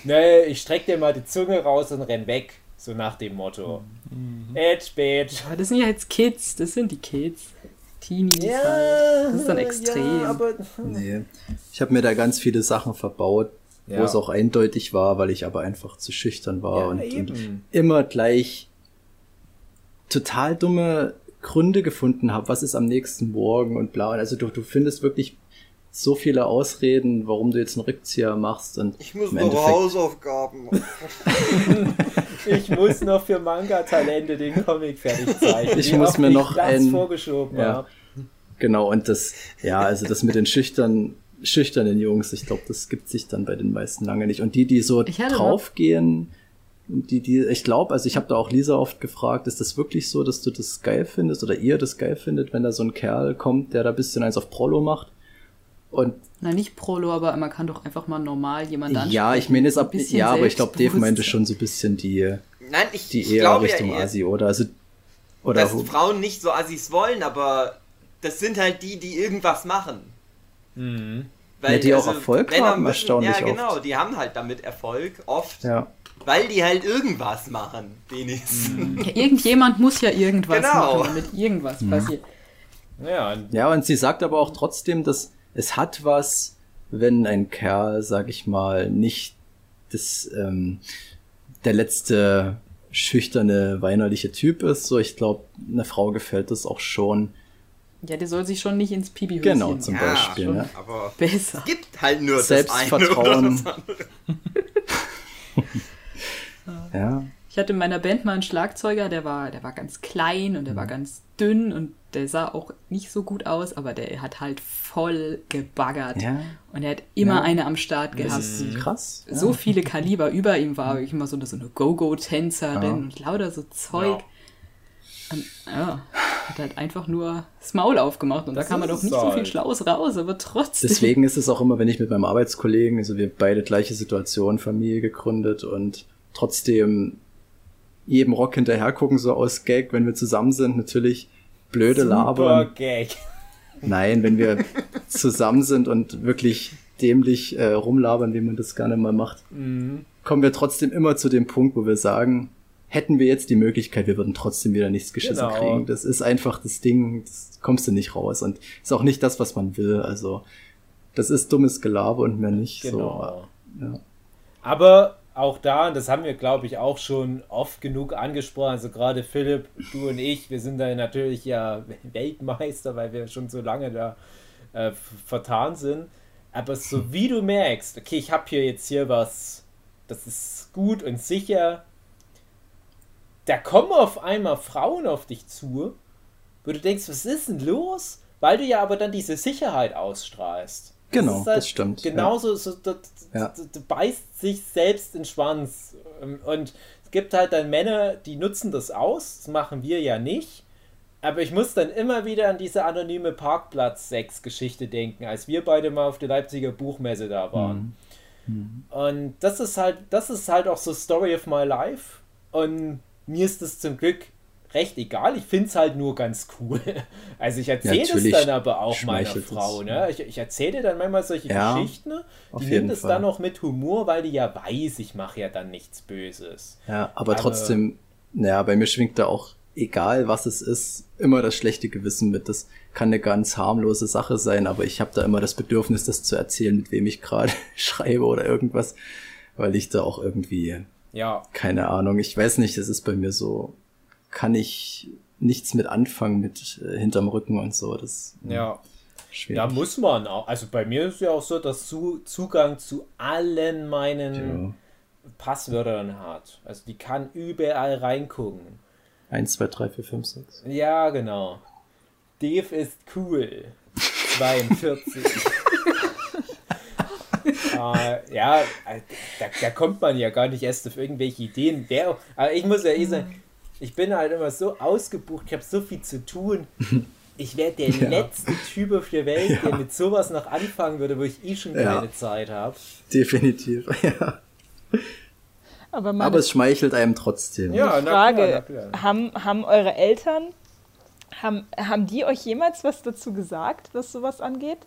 Ne? Ich streck dir mal die Zunge raus und renn weg. So nach dem Motto. Edge, Badge. Aber das sind ja jetzt Kids, das sind die Kids. Teenies halt. Ja, Das ist dann extrem. Ja, aber Nee. Ich habe mir da ganz viele Sachen verbaut, Ja. wo es auch eindeutig war, weil ich aber einfach zu schüchtern war Ja, und, und immer gleich total dumme Gründe gefunden habe, was ist am nächsten Morgen und bla. Also du, du findest wirklich so viele Ausreden, warum du jetzt einen Rückzieher machst und Ich muss noch Endeffekt- Hausaufgaben machen. <laughs> ich muss noch für Manga-Talente den Comic fertig zeichnen. Ich muss mir ich noch das ein- vorgeschoben Ja. habe. Genau, und das, ja, also das mit den schüchtern, schüchternen Jungs, ich glaube, das gibt sich dann bei den meisten lange nicht. Und die, die so draufgehen, die, die, ich glaube, also ich habe da auch Lisa oft gefragt, ist das wirklich so, dass du das geil findest oder ihr das geil findet, wenn da so ein Kerl kommt, der da ein bisschen eins auf Prolo macht? Und Na, nicht Prolo, aber man kann doch einfach mal normal jemanden ansprechen. ja, ich meine jetzt Ein ab, bisschen ja, aber ich glaube, Dave meinte schon so ein bisschen die, Nein, ich, die ich eher glaube Richtung ja Asi, oder? Also, oder dass Frauen nicht so Assis wollen, aber das sind halt die, die irgendwas machen. Mhm. Weil, Ja, die auch Erfolg Männer haben, erstaunlich Ja, genau, oft. die haben halt damit Erfolg, oft, ja. weil die halt irgendwas machen, wenigstens. Ja, irgendjemand muss ja irgendwas Genau. machen, damit irgendwas Mhm. passiert. Ja, Ja, und sie sagt aber auch trotzdem, dass es hat was, wenn ein Kerl, sag ich mal, nicht das, ähm, der letzte schüchterne, weinerliche Typ ist. So, ich glaube, einer Frau gefällt das auch schon. Ja, der soll sich schon nicht ins Pipi Genau, zum Ja, Beispiel. schon, Ne? aber Besser. es gibt halt nur das Selbstvertrauen. <laughs> Ja. Ich hatte in meiner Band mal einen Schlagzeuger, der war, der war ganz klein und der Mhm. war ganz dünn und der sah auch nicht so gut aus, aber der hat halt voll gebaggert. Ja. Und er hat immer Ja. eine am Start gehabt. Das ist krass. Ja. So viele Kaliber über ihm war wirklich immer so eine, so eine Go-Go-Tänzerin und lauter so Zeug. Und ja, hat halt einfach nur das Maul aufgemacht und Das da kam man doch nicht so viel halt. Schlaues raus, aber trotzdem. Deswegen ist es auch immer, wenn ich mit meinem Arbeitskollegen, also wir beide gleiche Situation, Familie gegründet und trotzdem jedem Rock hinterher gucken, so aus Gag, wenn wir zusammen sind, natürlich blöde super labern. Gag. <laughs> Nein, wenn wir zusammen sind und wirklich dämlich äh, rumlabern, wie man das gerne mal macht, Mhm. kommen wir trotzdem immer zu dem Punkt, wo wir sagen, hätten wir jetzt die Möglichkeit, wir würden trotzdem wieder nichts geschissen Genau. kriegen. Das ist einfach das Ding, das kommst du nicht raus und ist auch nicht das, was man will. Also das ist dummes Gelaber und mehr nicht. Genau. So, ja. Aber auch da, und das haben wir, glaube ich, auch schon oft genug angesprochen, also gerade Philipp, du und ich, wir sind da natürlich ja Weltmeister, weil wir schon so lange da äh, vertan sind. Aber so wie du merkst, okay, ich habe hier jetzt hier was, das ist gut und sicher, da kommen auf einmal Frauen auf dich zu, wo du denkst, was ist denn los? Weil du ja aber dann diese Sicherheit ausstrahlst. Genau, ist halt das stimmt, ja. Genauso, so, du, Ja. du, du beißt sich selbst in den Schwanz. Ähm, Und es gibt halt dann Männer, die nutzen das aus. Das machen wir ja nicht. Aber ich muss dann immer wieder an diese anonyme Parkplatz-Sex-Geschichte denken, als wir beide mal auf der Leipziger Buchmesse da waren. Und das ist halt, das ist halt auch so Story of my life. Und mir ist das zum Glück recht egal. Ich finde es halt nur ganz cool. <laughs> Also ich erzähle es dann aber auch meiner es, Frau. Ne? Ich, ich erzähle dann manchmal solche Ja, Geschichten. auf Die nimmt es Fall. dann auch mit Humor, weil die ja weiß, ich mache ja dann nichts Böses. Ja, aber, Aber- trotzdem, naja, bei mir schwingt da auch, egal was es ist, immer das schlechte Gewissen mit. Das kann eine ganz harmlose Sache sein, aber ich habe da immer das Bedürfnis, das zu erzählen, mit wem ich gerade <laughs> schreibe oder irgendwas, weil ich da auch irgendwie, Ja, keine Ahnung, ich weiß nicht, es ist bei mir so, kann ich nichts mit anfangen mit äh, hinterm Rücken und so. Das ist ja. schwierig. Ja, muss man auch. Also bei mir ist ja auch so, dass zu, Zugang zu allen meinen Ja. Passwörtern hat. Also die kann überall reingucken. 1, 2, 3, 4, 5, 6. Ja, genau. Dave ist cool. <laughs> 42. <laughs> äh, ja, äh, da, da kommt man ja gar nicht erst auf irgendwelche Ideen. Der, aber ich muss ja eh sagen, ich bin halt immer so ausgebucht, ich habe so viel zu tun. <laughs> Ich wäre der Ja. letzte Typ auf der Welt, der mit sowas noch anfangen würde, wo ich eh schon Ja. keine Zeit habe. Definitiv, <laughs> ja. Aber Aber es schmeichelt einem trotzdem. Ja, na Frage, klar, na klar. haben, haben eure Eltern, haben, haben die euch jemals was dazu gesagt, was sowas angeht?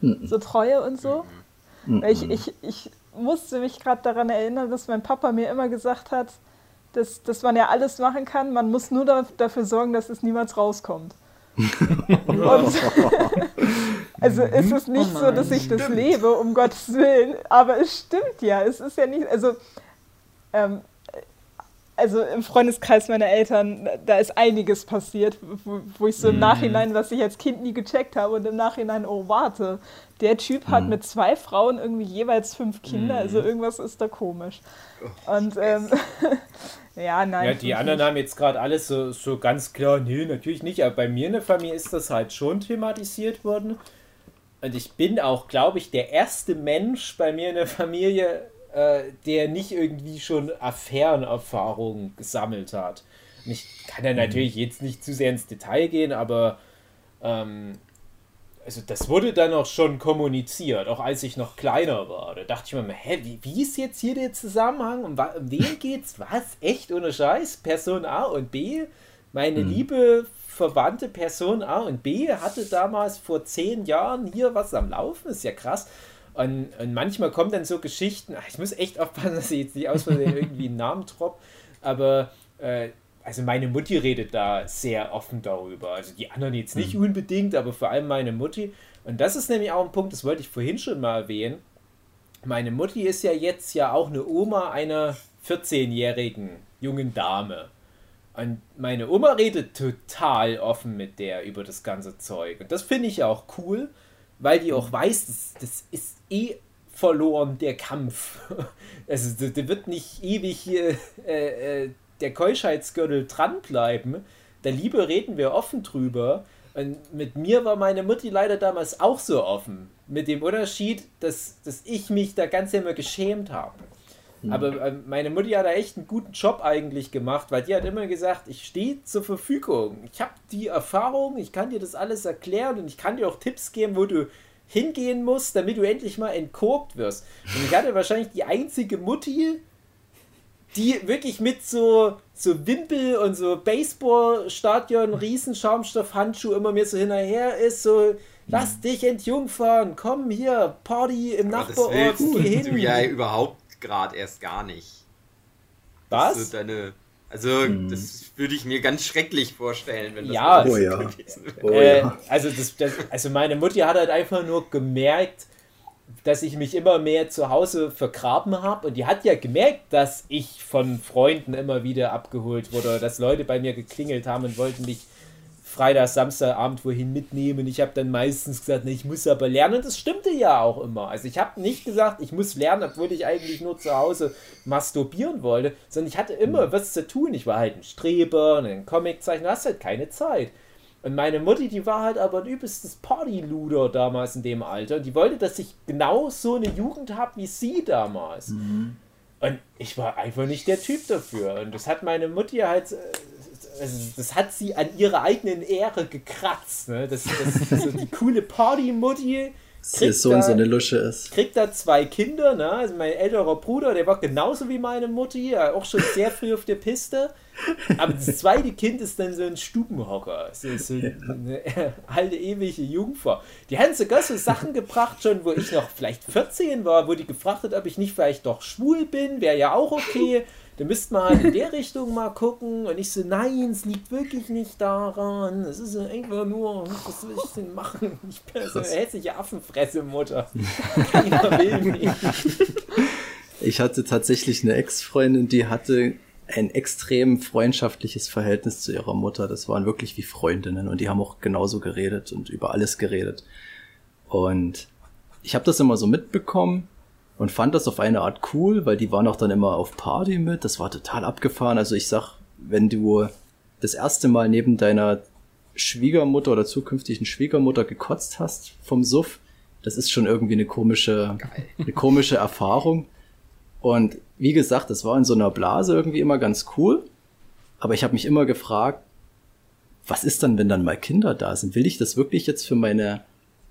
So Treue und so? Weil Ich, ich, ich musste mich gerade daran erinnern, dass mein Papa mir immer gesagt hat, dass, dass man ja alles machen kann, man muss nur da, dafür sorgen, dass es niemals rauskommt. <laughs> und, also es ist nicht so, dass ich das lebe, um Gottes Willen, aber es stimmt ja. Es ist ja nicht, also ähm, also im Freundeskreis meiner Eltern, da ist einiges passiert, wo, wo ich so im Nachhinein, was ich als Kind nie gecheckt habe und im Nachhinein, oh warte, der Typ hat mit zwei Frauen irgendwie jeweils fünf Kinder, also irgendwas ist da komisch. Und ähm, <laughs> ja, nein. Ja, die anderen haben jetzt gerade alles so, so ganz klar, nee, natürlich nicht, aber bei mir in der Familie ist das halt schon thematisiert worden. Und ich bin auch, glaube ich, der erste Mensch bei mir in der Familie, äh, der nicht irgendwie schon Affärenerfahrungen gesammelt hat. Und ich kann ja natürlich jetzt nicht zu sehr ins Detail gehen, aber ähm, also das wurde dann auch schon kommuniziert, auch als ich noch kleiner war. Da dachte ich mir, hä, wie, wie ist jetzt hier der Zusammenhang? Um, um wen geht's? Was? Echt ohne Scheiß? Person A und B? Meine liebe verwandte Person A und B hatte damals vor zehn Jahren hier was am Laufen, ist ja krass. Und, und manchmal kommen dann so Geschichten, ich muss echt aufpassen, dass ich jetzt nicht aus Versehen <laughs> irgendwie einen Namen droppe, aber äh, also meine Mutti redet da sehr offen darüber. Also die anderen jetzt nicht unbedingt, aber vor allem meine Mutti. Und das ist nämlich auch ein Punkt, das wollte ich vorhin schon mal erwähnen. Meine Mutti ist ja jetzt ja auch eine Oma einer 14-jährigen jungen Dame. Und meine Oma redet total offen mit der über das ganze Zeug. Und das finde ich auch cool, weil die auch weiß, das, das ist eh verloren, der Kampf. <laughs> Also da wird nicht ewig äh, äh, der Keuschheitsgürtel dranbleiben. Da lieber reden wir offen drüber. Und mit mir war meine Mutti leider damals auch so offen. Mit dem Unterschied, dass, dass ich mich da ganz immer geschämt habe. Aber äh, meine Mutti hat da echt einen guten Job eigentlich gemacht, weil die hat immer gesagt, ich stehe zur Verfügung. Ich habe die Erfahrung, ich kann dir das alles erklären und ich kann dir auch Tipps geben, wo du hingehen musst, damit du endlich mal entkorkt wirst. Und ich hatte wahrscheinlich die einzige Mutti, die wirklich mit so, so Wimpel und so Baseballstadion, riesen Schaumstoffhandschuh immer mir so hinterher ist, so lass dich entjungfern, komm hier, Party im Aber das Nachbarort, willst geh hin. du ja überhaupt gerade erst gar nicht. Was? So deine, also, das würde ich mir ganz schrecklich vorstellen, wenn das Ja. Oh ja. gewesen wäre. Oh, äh, ja. also, das, das, also meine Mutti hat halt einfach nur gemerkt, dass ich mich immer mehr zu Hause vergraben habe. Und die hat ja gemerkt, dass ich von Freunden immer wieder abgeholt wurde, dass Leute bei mir geklingelt haben und wollten mich Freitag, Samstagabend wohin mitnehmen. Ich habe dann meistens gesagt, nee, ich muss aber lernen. Und das stimmte ja auch immer. Also ich habe nicht gesagt, ich muss lernen, obwohl ich eigentlich nur zu Hause masturbieren wollte, sondern ich hatte immer was zu tun. Ich war halt ein Streber ein Comiczeichner, hast halt keine Zeit. Und meine Mutti, die war halt aber ein übelstes Partyluder damals in dem Alter. Die wollte, dass ich genau so eine Jugend habe wie sie damals. Und ich war einfach nicht der Typ dafür. Und das hat meine Mutti halt, äh, also das hat sie an ihrer eigenen Ehre gekratzt. Ne? Das, das, so die coole Party-Mutti Ihr Sohn da- so eine Lusche ist. kriegt da zwei Kinder, ne? Also mein älterer Bruder, der war genauso wie meine Mutti, auch schon sehr früh auf der Piste. Aber das zweite Kind ist dann so ein Stubenhocker. So, so eine äh, <laughs> alte, ewige Jungfer. Die haben sogar so Sachen gebracht, schon wo ich noch vielleicht 14 war, wo die gefragt hat, ob ich nicht vielleicht doch schwul bin, wäre ja auch okay. Da müsste man halt in der Richtung mal gucken. Und ich so, nein, es liegt wirklich nicht daran. Es ist einfach nur, was will ich denn machen? Ich bin so eine hässliche Affenfresse, Mutter. <laughs> Keiner will mich. Ich hatte tatsächlich eine Ex-Freundin, die hatte ein extrem freundschaftliches Verhältnis zu ihrer Mutter. Das waren wirklich wie Freundinnen und die haben auch genauso geredet und über alles geredet. Und ich habe das immer so mitbekommen und fand das auf eine Art cool, weil die waren auch dann immer auf Party mit. Das war total abgefahren. Also ich sag, wenn du das erste Mal neben deiner Schwiegermutter oder zukünftigen Schwiegermutter gekotzt hast vom Suff, das ist schon irgendwie eine komische, eine komische Erfahrung. Und wie gesagt, das war in so einer Blase irgendwie immer ganz cool. Aber ich habe mich immer gefragt, was ist dann, wenn dann mal Kinder da sind? Will ich das wirklich jetzt für meine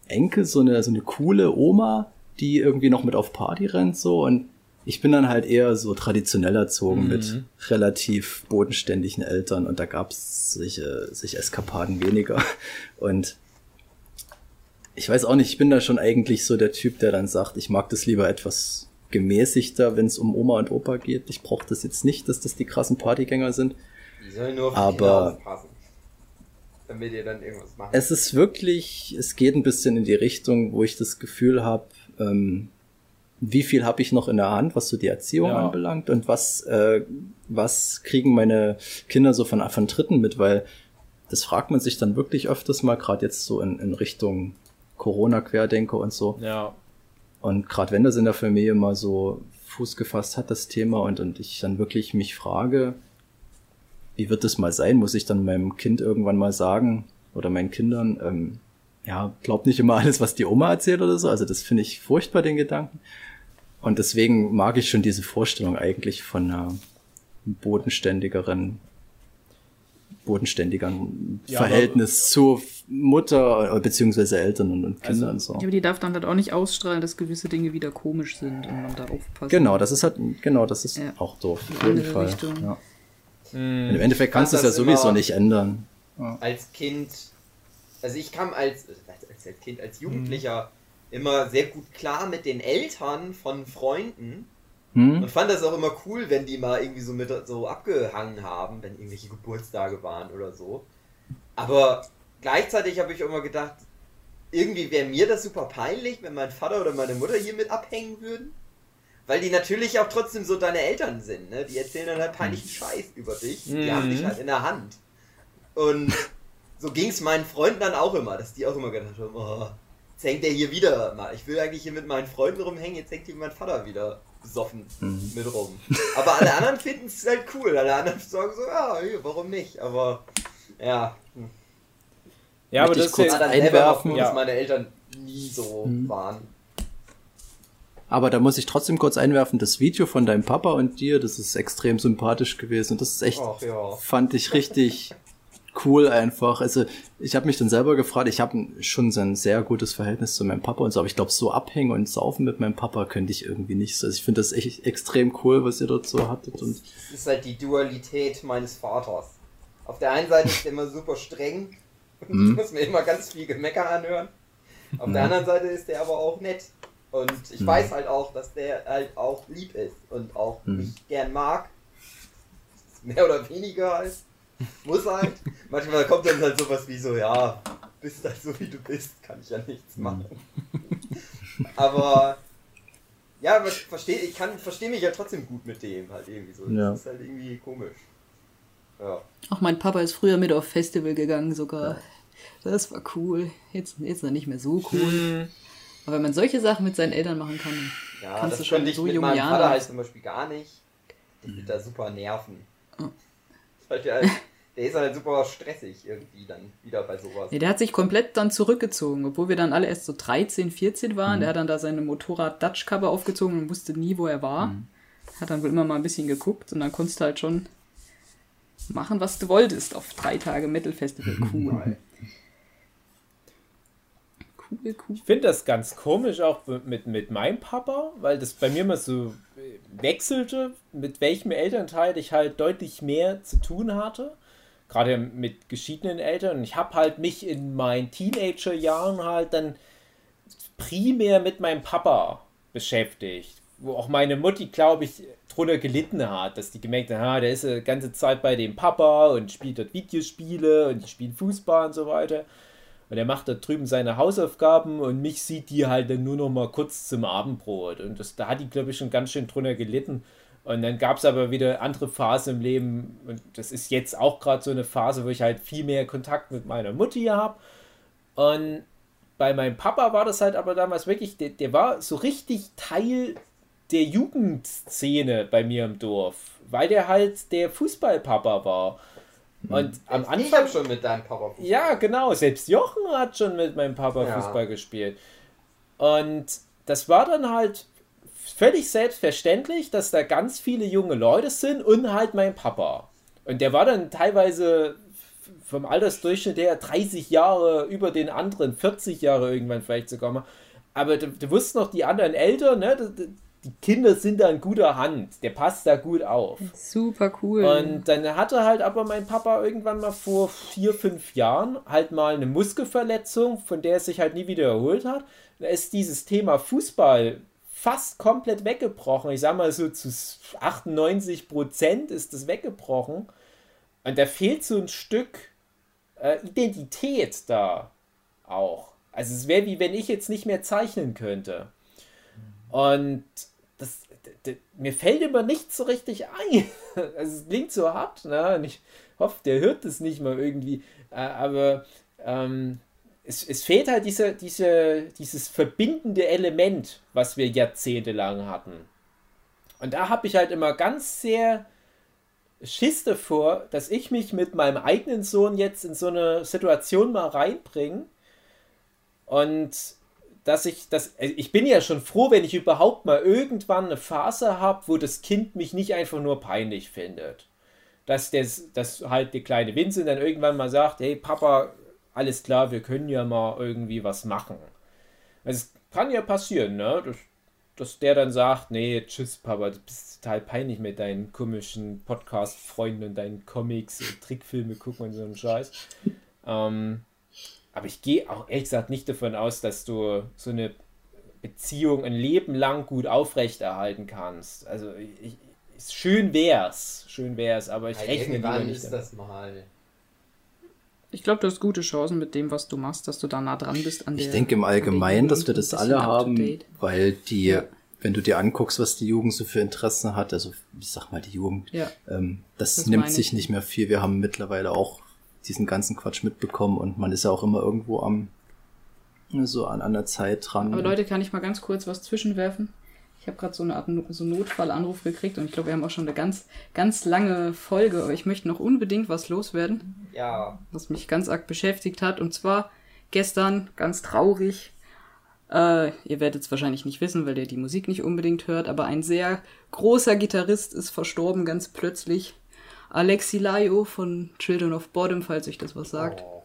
Enkel, so eine, so eine coole Oma, die irgendwie noch mit auf Party rennt, so? Und ich bin dann halt eher so traditionell erzogen mit relativ bodenständigen Eltern und da gab's solche, solche Eskapaden weniger. <laughs> Und ich weiß auch nicht, ich bin da schon eigentlich so der Typ, der dann sagt, ich mag das lieber etwas gemäßigter, wenn es um Oma und Opa geht. Ich brauche das jetzt nicht, dass das die krassen Partygänger sind. Die sollen nur auf Aber-. Damit ihr dann irgendwas macht. Es ist wirklich, es geht ein bisschen in die Richtung, wo ich das Gefühl habe, ähm, wie viel habe ich noch in der Hand, was so die Erziehung Ja. anbelangt und was, äh, was kriegen meine Kinder so von, von Dritten mit, weil das fragt man sich dann wirklich öfters mal, gerade jetzt so in, in Richtung Corona-Querdenker und so. Ja. Und gerade wenn das in der Familie mal so Fuß gefasst hat, das Thema, und, und ich dann wirklich mich frage, wie wird das mal sein? Muss ich dann meinem Kind irgendwann mal sagen oder meinen Kindern, ähm, ja, glaub nicht immer alles, was die Oma erzählt oder so. Also das finde ich furchtbar, den Gedanken. Und deswegen mag ich schon diese Vorstellung eigentlich von einer bodenständigeren, bodenständigeren Ja, Verhältnis zu Mutter äh, beziehungsweise Eltern und, und Kindern. so. Ja, aber die darf dann halt auch nicht ausstrahlen, dass gewisse Dinge wieder komisch sind und man da aufpassen Genau, das ist halt, genau, das ist Ja. auch doof. In Auf jeden Fall. Richtung. Ja. Hm. Und Im Endeffekt kannst du es ja sowieso nicht ändern. als Kind, also ich kam als, als, als Kind, als Jugendlicher immer sehr gut klar mit den Eltern von Freunden Hm? und fand das auch immer cool, wenn die mal irgendwie so mit so abgehangen haben, wenn irgendwelche Geburtstage waren oder so. Aber gleichzeitig habe ich immer gedacht, irgendwie wäre mir das super peinlich, wenn mein Vater oder meine Mutter hier mit abhängen würden. Weil die natürlich auch trotzdem so deine Eltern sind, ne? Die erzählen dann halt peinlichen Scheiß über dich. Die Mhm. haben dich halt in der Hand. Und so ging es meinen Freunden dann auch immer, dass die auch immer gedacht haben, oh, jetzt hängt der hier wieder mal. Ich will eigentlich hier mit meinen Freunden rumhängen, jetzt hängt hier mein Vater wieder besoffen Mhm. mit rum. Aber alle anderen finden es halt cool. Alle anderen sagen so, ja, warum nicht? Aber ja, hm. Ja, aber das ich ist kurz war ja, dann selber noch einwerfen? froh, dass Ja. meine Eltern nie so Mhm. waren. Aber da muss ich trotzdem kurz einwerfen, das Video von deinem Papa und dir, das ist extrem sympathisch gewesen. Und das ist echt, Ach ja. fand ich richtig cool einfach. Also ich habe mich dann selber gefragt, ich habe schon so ein sehr gutes Verhältnis zu meinem Papa und so, aber ich glaube, so abhängen und saufen mit meinem Papa könnte ich irgendwie nicht so. Also ich finde das echt extrem cool, was ihr dort so hattet. Und Das ist halt die Dualität meines Vaters. Auf der einen Seite ist er immer super streng <laughs> und Mhm. ich muss mir immer ganz viel Gemecker anhören. Auf der anderen Seite ist er aber auch nett. Und ich Mhm. weiß halt auch, dass der halt auch lieb ist und auch Mhm. mich gern mag. Mehr oder weniger halt. Muss halt. Manchmal kommt dann halt sowas wie so, ja, bist halt so wie du bist, kann ich ja nichts Mhm. machen. Aber ja, ich verstehe, ich kann verstehe mich ja trotzdem gut mit dem halt irgendwie so. Ja. Das ist halt irgendwie komisch. Ja. Auch mein Papa ist früher mit auf Festival gegangen sogar. Das war cool. Jetzt, jetzt noch nicht mehr so cool. Hm. Aber wenn man solche Sachen mit seinen Eltern machen kann, Ja, Kannst das du schon ich so mit jungen meinem Jahren Vater halt aus- zum Beispiel gar nicht. Der wird da super nerven. Oh. Das ist halt ja, der ist halt super stressig irgendwie dann wieder bei sowas. Nee, der hat sich komplett dann zurückgezogen, obwohl wir dann alle erst so 13, 14 waren. Der hat dann da seine Motorrad-Dutch-Cover aufgezogen und wusste nie, wo er war. Hat dann wohl immer mal ein bisschen geguckt und dann konntest du halt schon machen, was du wolltest auf drei Tage Metal Festival. <laughs> Cool. cool, cool. Ich finde das ganz komisch auch mit, mit meinem Papa, weil das bei mir mal so äh, wechselte, mit welchem Elternteil ich halt deutlich mehr zu tun hatte. Gerade mit geschiedenen Eltern. Ich habe halt mich in meinen Teenagerjahren halt dann primär mit meinem Papa beschäftigt. Wo auch meine Mutti, glaube ich, drunter gelitten hat, dass die gemerkt hat, ah, der ist die ganze Zeit bei dem Papa und spielt dort Videospiele und die spielen Fußball und so weiter. Und er macht da drüben seine Hausaufgaben und mich sieht die halt dann nur noch mal kurz zum Abendbrot. Und das, da hat die, glaube ich, schon ganz schön drunter gelitten. Und dann gab es aber wieder andere Phasen im Leben. Und das ist jetzt auch gerade so eine Phase, wo ich halt viel mehr Kontakt mit meiner Mutti habe. Und bei meinem Papa war das halt aber damals wirklich, der, der war so richtig Teil der Jugendszene bei mir im Dorf. Weil der halt der Fußballpapa war. Und am ich Anfang. habe schon mit deinem Papa Fußball. Ja, genau. Selbst Jochen hat schon mit meinem Papa Ja. Fußball gespielt. Und das war dann halt völlig selbstverständlich, dass da ganz viele junge Leute sind und halt mein Papa. Und der war dann teilweise vom Altersdurchschnitt her 30 Jahre über den anderen, 40 Jahre irgendwann vielleicht sogar mal. Aber du, du wusstest noch, die anderen Eltern, ne, die, Kinder sind da in guter Hand. Der passt da gut auf. Super cool. Und dann hatte halt aber mein Papa irgendwann mal vor vier, fünf Jahren halt mal eine Muskelverletzung, von der es sich halt nie wieder erholt hat. Da ist dieses Thema Fußball fast komplett weggebrochen. Ich sag mal so zu 98 Prozent ist das weggebrochen. Und da fehlt so ein Stück äh, Identität da auch. Also es wäre wie wenn ich jetzt nicht mehr zeichnen könnte. Und das, mir fällt immer nichts so richtig ein. <laughs> Also es klingt so hart, ne? Und ich hoffe, der hört das nicht mal irgendwie. Äh, aber ähm, es, es fehlt halt diese, diese, dieses verbindende Element, was wir jahrzehntelang hatten. Und da habe ich halt immer ganz sehr Schiss davor, dass ich mich mit meinem eigenen Sohn jetzt in so eine Situation mal reinbringe. Und dass ich das. Ich bin ja schon froh, wenn ich überhaupt mal irgendwann eine Phase habe, wo das Kind mich nicht einfach nur peinlich findet. Dass, das, dass halt die kleine Vincent dann irgendwann mal sagt, hey Papa, alles klar, wir können ja mal irgendwie was machen. Also es kann ja passieren, ne? Dass, dass der dann sagt, nee, tschüss Papa, du bist total peinlich mit deinen komischen Podcast-Freunden und deinen Comics und Trickfilme gucken und so einen Scheiß. Ähm, aber ich gehe auch ehrlich gesagt nicht davon aus, dass du so eine Beziehung ein Leben lang gut aufrechterhalten kannst. Also ich, ich, schön wär's, schön wär's, aber ich Ja, rechne lieber nicht ist damit. das mal. Ich glaube, du hast gute Chancen mit dem, was du machst, dass du da nah dran bist an der. Ich denke im Allgemeinen, dass wir das alle haben, weil die, wenn du dir anguckst, was die Jugend so für Interessen hat, also ich sag mal die Jugend, Ja. ähm, das, Das nimmt sich ich. nicht mehr viel. Wir haben mittlerweile auch diesen ganzen Quatsch mitbekommen und man ist ja auch immer irgendwo am so an, an der Zeit dran. Aber Leute, kann ich mal ganz kurz was zwischenwerfen? Ich habe gerade so eine Art No- so einen Notfallanruf gekriegt und ich glaube, wir haben auch schon eine ganz, ganz lange Folge, aber ich möchte noch unbedingt was loswerden, Ja. was mich ganz arg beschäftigt hat. Und zwar gestern, ganz traurig, äh, ihr werdet es wahrscheinlich nicht wissen, weil ihr die Musik nicht unbedingt hört, aber ein sehr großer Gitarrist ist verstorben, ganz plötzlich. Alexi Laio von Children of Bottom, falls euch das was sagt. Oh.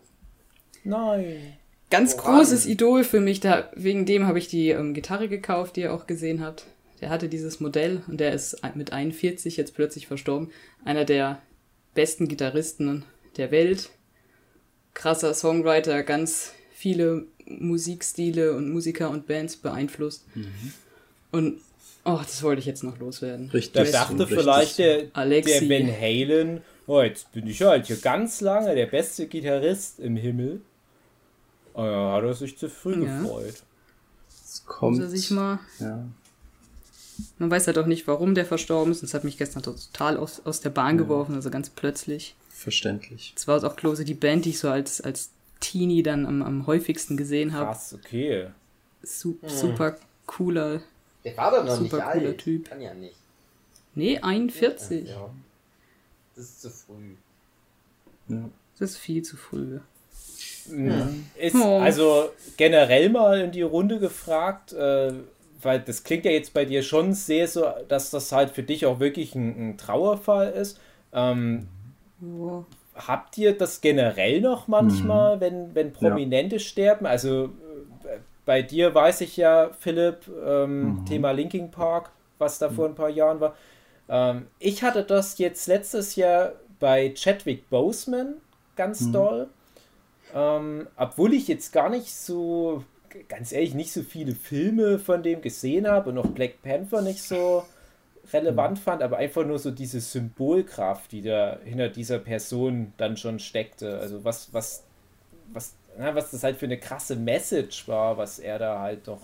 Nein. Ganz Woran? großes Idol für mich. Da, wegen dem habe ich die ähm, Gitarre gekauft, die ihr auch gesehen habt. Der hatte dieses Modell und der ist mit 41 jetzt plötzlich verstorben. Einer der besten Gitarristen der Welt. Krasser Songwriter, ganz viele Musikstile und Musiker und Bands beeinflusst. Und oh, das wollte ich jetzt noch loswerden. Richtig. Da dachte richtig. vielleicht der, Alexi. der Van Halen, oh, jetzt bin ich halt hier ganz lange der beste Gitarrist im Himmel. Oh ja, hat er sich zu früh Ja. gefreut. Es Muss kommt. er sich mal ja. Man weiß halt auch nicht, warum der verstorben ist. Das hat mich gestern total aus, aus der Bahn geworfen, also ganz plötzlich. Verständlich. Es war auch Klose die Band, die ich so als, als Teenie dann am, am häufigsten gesehen habe. Krass, okay. Su super cooler. Der war doch noch nicht Super cooler alt. Typ. Kann ja nicht. Nee, 41. Ja. Das ist zu früh. Das ist viel zu früh. Ist Oh. also generell mal in die Runde gefragt, äh, weil das klingt ja jetzt bei dir schon sehr so, dass das halt für dich auch wirklich ein, ein Trauerfall ist. Ähm, Ja. habt ihr das generell noch manchmal, wenn, wenn Prominente sterben? Also äh, bei dir weiß ich ja, Philipp, ähm, Thema Linking Park, was da vor ein paar Jahren war. Ähm, ich hatte das jetzt letztes Jahr bei Chadwick Boseman ganz doll. Ähm, obwohl ich jetzt gar nicht so, ganz ehrlich, nicht so viele Filme von dem gesehen habe und auch Black Panther nicht so relevant fand, aber einfach nur so diese Symbolkraft, die da hinter dieser Person dann schon steckte. Also was, was, was, na, was das halt für eine krasse Message war, was er da halt doch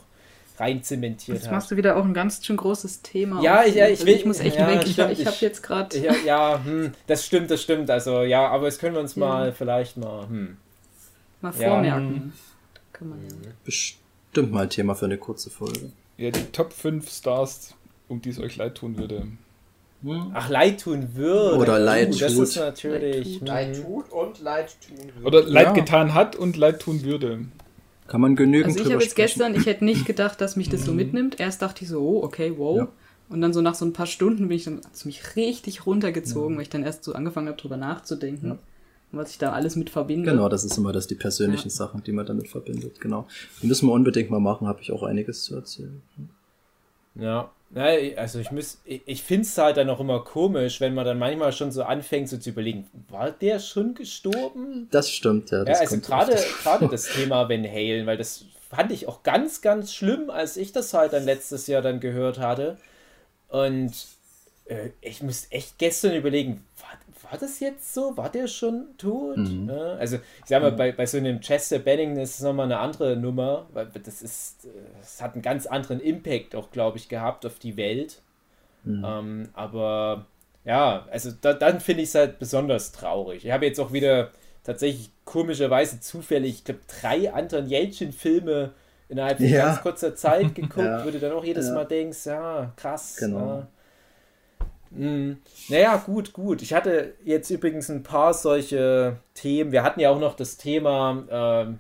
rein zementiert Jetzt hat. machst du wieder auch ein ganz schön großes Thema. Ja, ich- ja, ich Also will- ich muss echt ja, weg. Ich, stimmt, ich habe jetzt gerade. Ja, ja hm, das stimmt, das stimmt. Also ja, aber das können wir uns mal vielleicht mal. Hm. Mal Ja, vormerken. Ja. Bestimmt mal Thema für eine kurze Folge. Ja, die Top 5 Stars, um die es euch leid tun würde. Ach, leid tun würde. Oder leid Uh, Das tut. ist natürlich. Leid hm. tut und Leid tun wird. Oder leid Ja. getan hat und leid tun würde. Kann man genügend Also ich habe jetzt sprechen. gestern, ich hätte nicht gedacht, dass mich das so mitnimmt. Erst dachte ich so, oh, okay, wow. Ja. Und dann so nach so ein paar Stunden bin ich dann hat's mich richtig runtergezogen, weil ich dann erst so angefangen habe, drüber nachzudenken. Ja. Was ich da alles mit verbinde. Genau, das ist immer das, die persönlichen Sachen, die man damit verbindet. Genau. Die müssen wir unbedingt mal machen, habe ich auch einiges zu erzählen. Ja, ja, also ich muss, ich, ich finde es halt dann auch immer komisch, wenn man dann manchmal schon so anfängt, so zu überlegen, war der schon gestorben? Das stimmt, ja. Ja, Das also kommt gerade gerade <laughs> das Thema Van Halen, weil das fand ich auch ganz, ganz schlimm, als ich das halt dann letztes Jahr dann gehört hatte. Und äh, ich muss echt gestern überlegen, war, war das jetzt so? War der schon tot? Mhm. Ja, also ich sag mal, bei, bei so einem Chester Benning ist es nochmal eine andere Nummer, weil das ist, äh, es hat einen ganz anderen Impact auch, glaube ich, gehabt auf die Welt. Mhm. Ähm, aber ja, also da, dann finde ich es halt besonders traurig. Ich habe jetzt auch wieder tatsächlich komischerweise zufällig, ich glaube, drei Anton Jeltsin-Filme innerhalb von Ja. ganz kurzer Zeit <laughs> geguckt, Ja. wo du dann auch jedes Ja. Mal denkst, ja, krass. Genau. Ja. Mm, Naja, gut, gut. Ich hatte jetzt übrigens ein paar solche Themen. Wir hatten ja auch noch das Thema, ähm,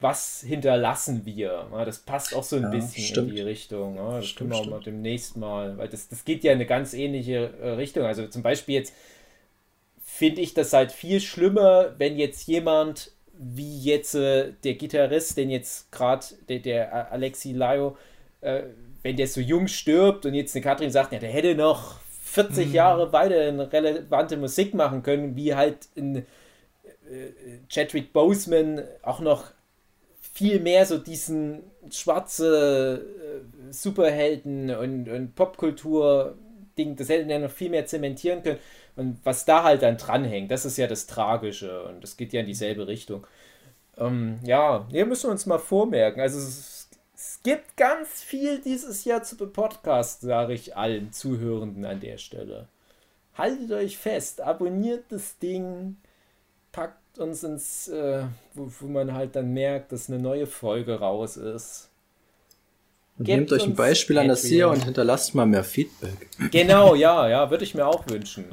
was hinterlassen wir? Das passt auch so ein Ja, bisschen stimmt. in die Richtung. Ja, das Stimmt, können wir auch demnächst mal, weil das, das geht ja in eine ganz ähnliche äh, Richtung. Also zum Beispiel jetzt finde ich das halt viel schlimmer, wenn jetzt jemand wie jetzt äh, der Gitarrist, den jetzt gerade der, der Alexi Laio, äh, wenn der so jung stirbt und jetzt eine Katrin sagt, ja, der hätte noch 40 Jahre weiter relevante Musik machen können, wie halt in äh, Chadwick Boseman auch noch viel mehr so diesen schwarze äh, Superhelden und, und Popkultur-Ding, das hätten ja noch viel mehr zementieren können. Und was da halt dann dranhängt, das ist ja das Tragische und das geht ja in dieselbe Richtung. Ähm, ja, hier müssen wir uns mal vormerken. Also es, es gibt ganz viel dieses Jahr zu Podcast, sage ich allen Zuhörenden an der Stelle. Haltet euch fest, abonniert das Ding, packt uns ins, äh, wo, wo man halt dann merkt, dass eine neue Folge raus ist. Und Gebt nehmt euch ein Beispiel an das hier und hinterlasst mal mehr Feedback. Genau, ja, ja, würde ich mir auch wünschen.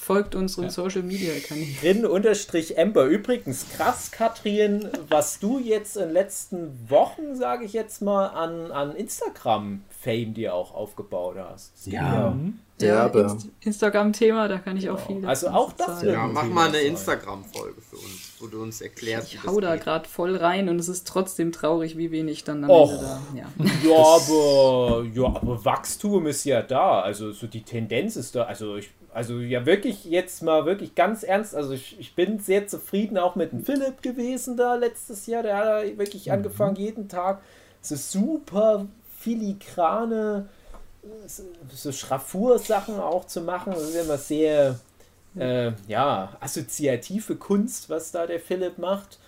Folgt unseren Social Media Kanälen. Rin unterstrich Ember. Übrigens, krass, Katrin, was du jetzt in den letzten Wochen, sage ich jetzt mal, an, an Instagram-Fame dir auch aufgebaut hast. Ja, Ja, derbe. Inst Instagram-Thema, da kann ich auch viel. Also auch das Ja, mach mal eine. Instagram-Folge für uns, wo du uns erklärst, Ich wie hau das da gerade voll rein und es ist trotzdem traurig, wie wenig dann am Och. Ende da. Ja. <laughs> Ja, aber, ja, aber Wachstum ist ja da. Also so die Tendenz ist da. Also ich, also ja wirklich jetzt mal wirklich ganz ernst. Also ich, ich bin sehr zufrieden auch mit dem Philipp gewesen da letztes Jahr. Der hat da wirklich angefangen jeden Tag so super filigrane so- so Schraffursachen auch zu machen. Das ist immer sehr äh, ja assoziative Kunst, was da der Philipp macht.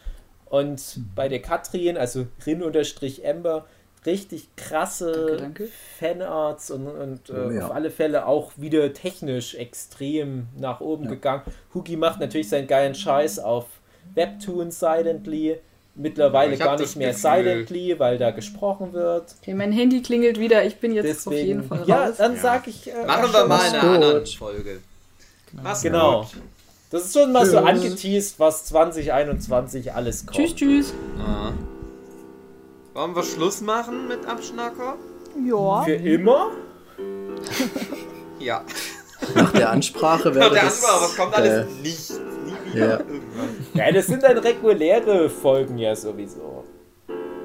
Und bei der Katrin, also Rin-Ember, richtig krasse Danke, danke. Fanarts und, und äh, ja. auf alle Fälle auch wieder technisch extrem nach oben gegangen. Hugi macht natürlich seinen geilen Scheiß auf Webtoons Silently. Mittlerweile gar nicht mehr Gefühl- Silently, weil da gesprochen wird. Okay, mein Handy klingelt wieder, ich bin jetzt auf jeden Deswegen, Fall ja, raus. dann Ja. sag ich. Äh, Machen wir mal eine gut. andere Folge. Mach's Genau. gut. Das ist schon mal so Tschüss. angeteased, was 2021 alles kommt. Tschüss, tschüss. Ah. Wollen wir Schluss machen mit Abschnacker? Ja. Für immer? Ja. Nach der Ansprache wäre der das... Ansprache, was kommt alles? äh, Nichts. Nie wieder Ja. irgendwann. Ja, das sind dann reguläre Folgen ja sowieso.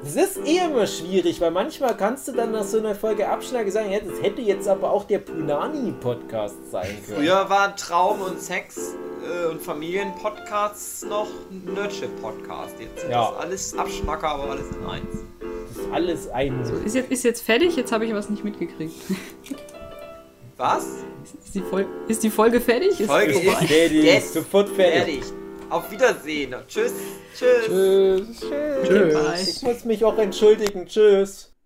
Das ist eh immer schwierig, weil manchmal kannst du dann nach so einer Folge Abschnacke sagen, ja, das hätte jetzt aber auch der Punani-Podcast sein können. Früher waren Traum und Sex äh, und Familienpodcasts noch Nerdship-Podcast. Jetzt sind Ja. das alles Abschmacker, aber alles in eins. Das ist alles ein... Ist jetzt, ist jetzt fertig? Jetzt habe ich was nicht mitgekriegt. <laughs> Was? Ist die, Fol ist die Folge fertig? Ist Folge vorbei? ist Fertig, jetzt sofort fertig. fertig. Auf Wiedersehen. Tschüss. Tschüss. Tschüss. Tschüss. Ich muss mich auch entschuldigen. Tschüss.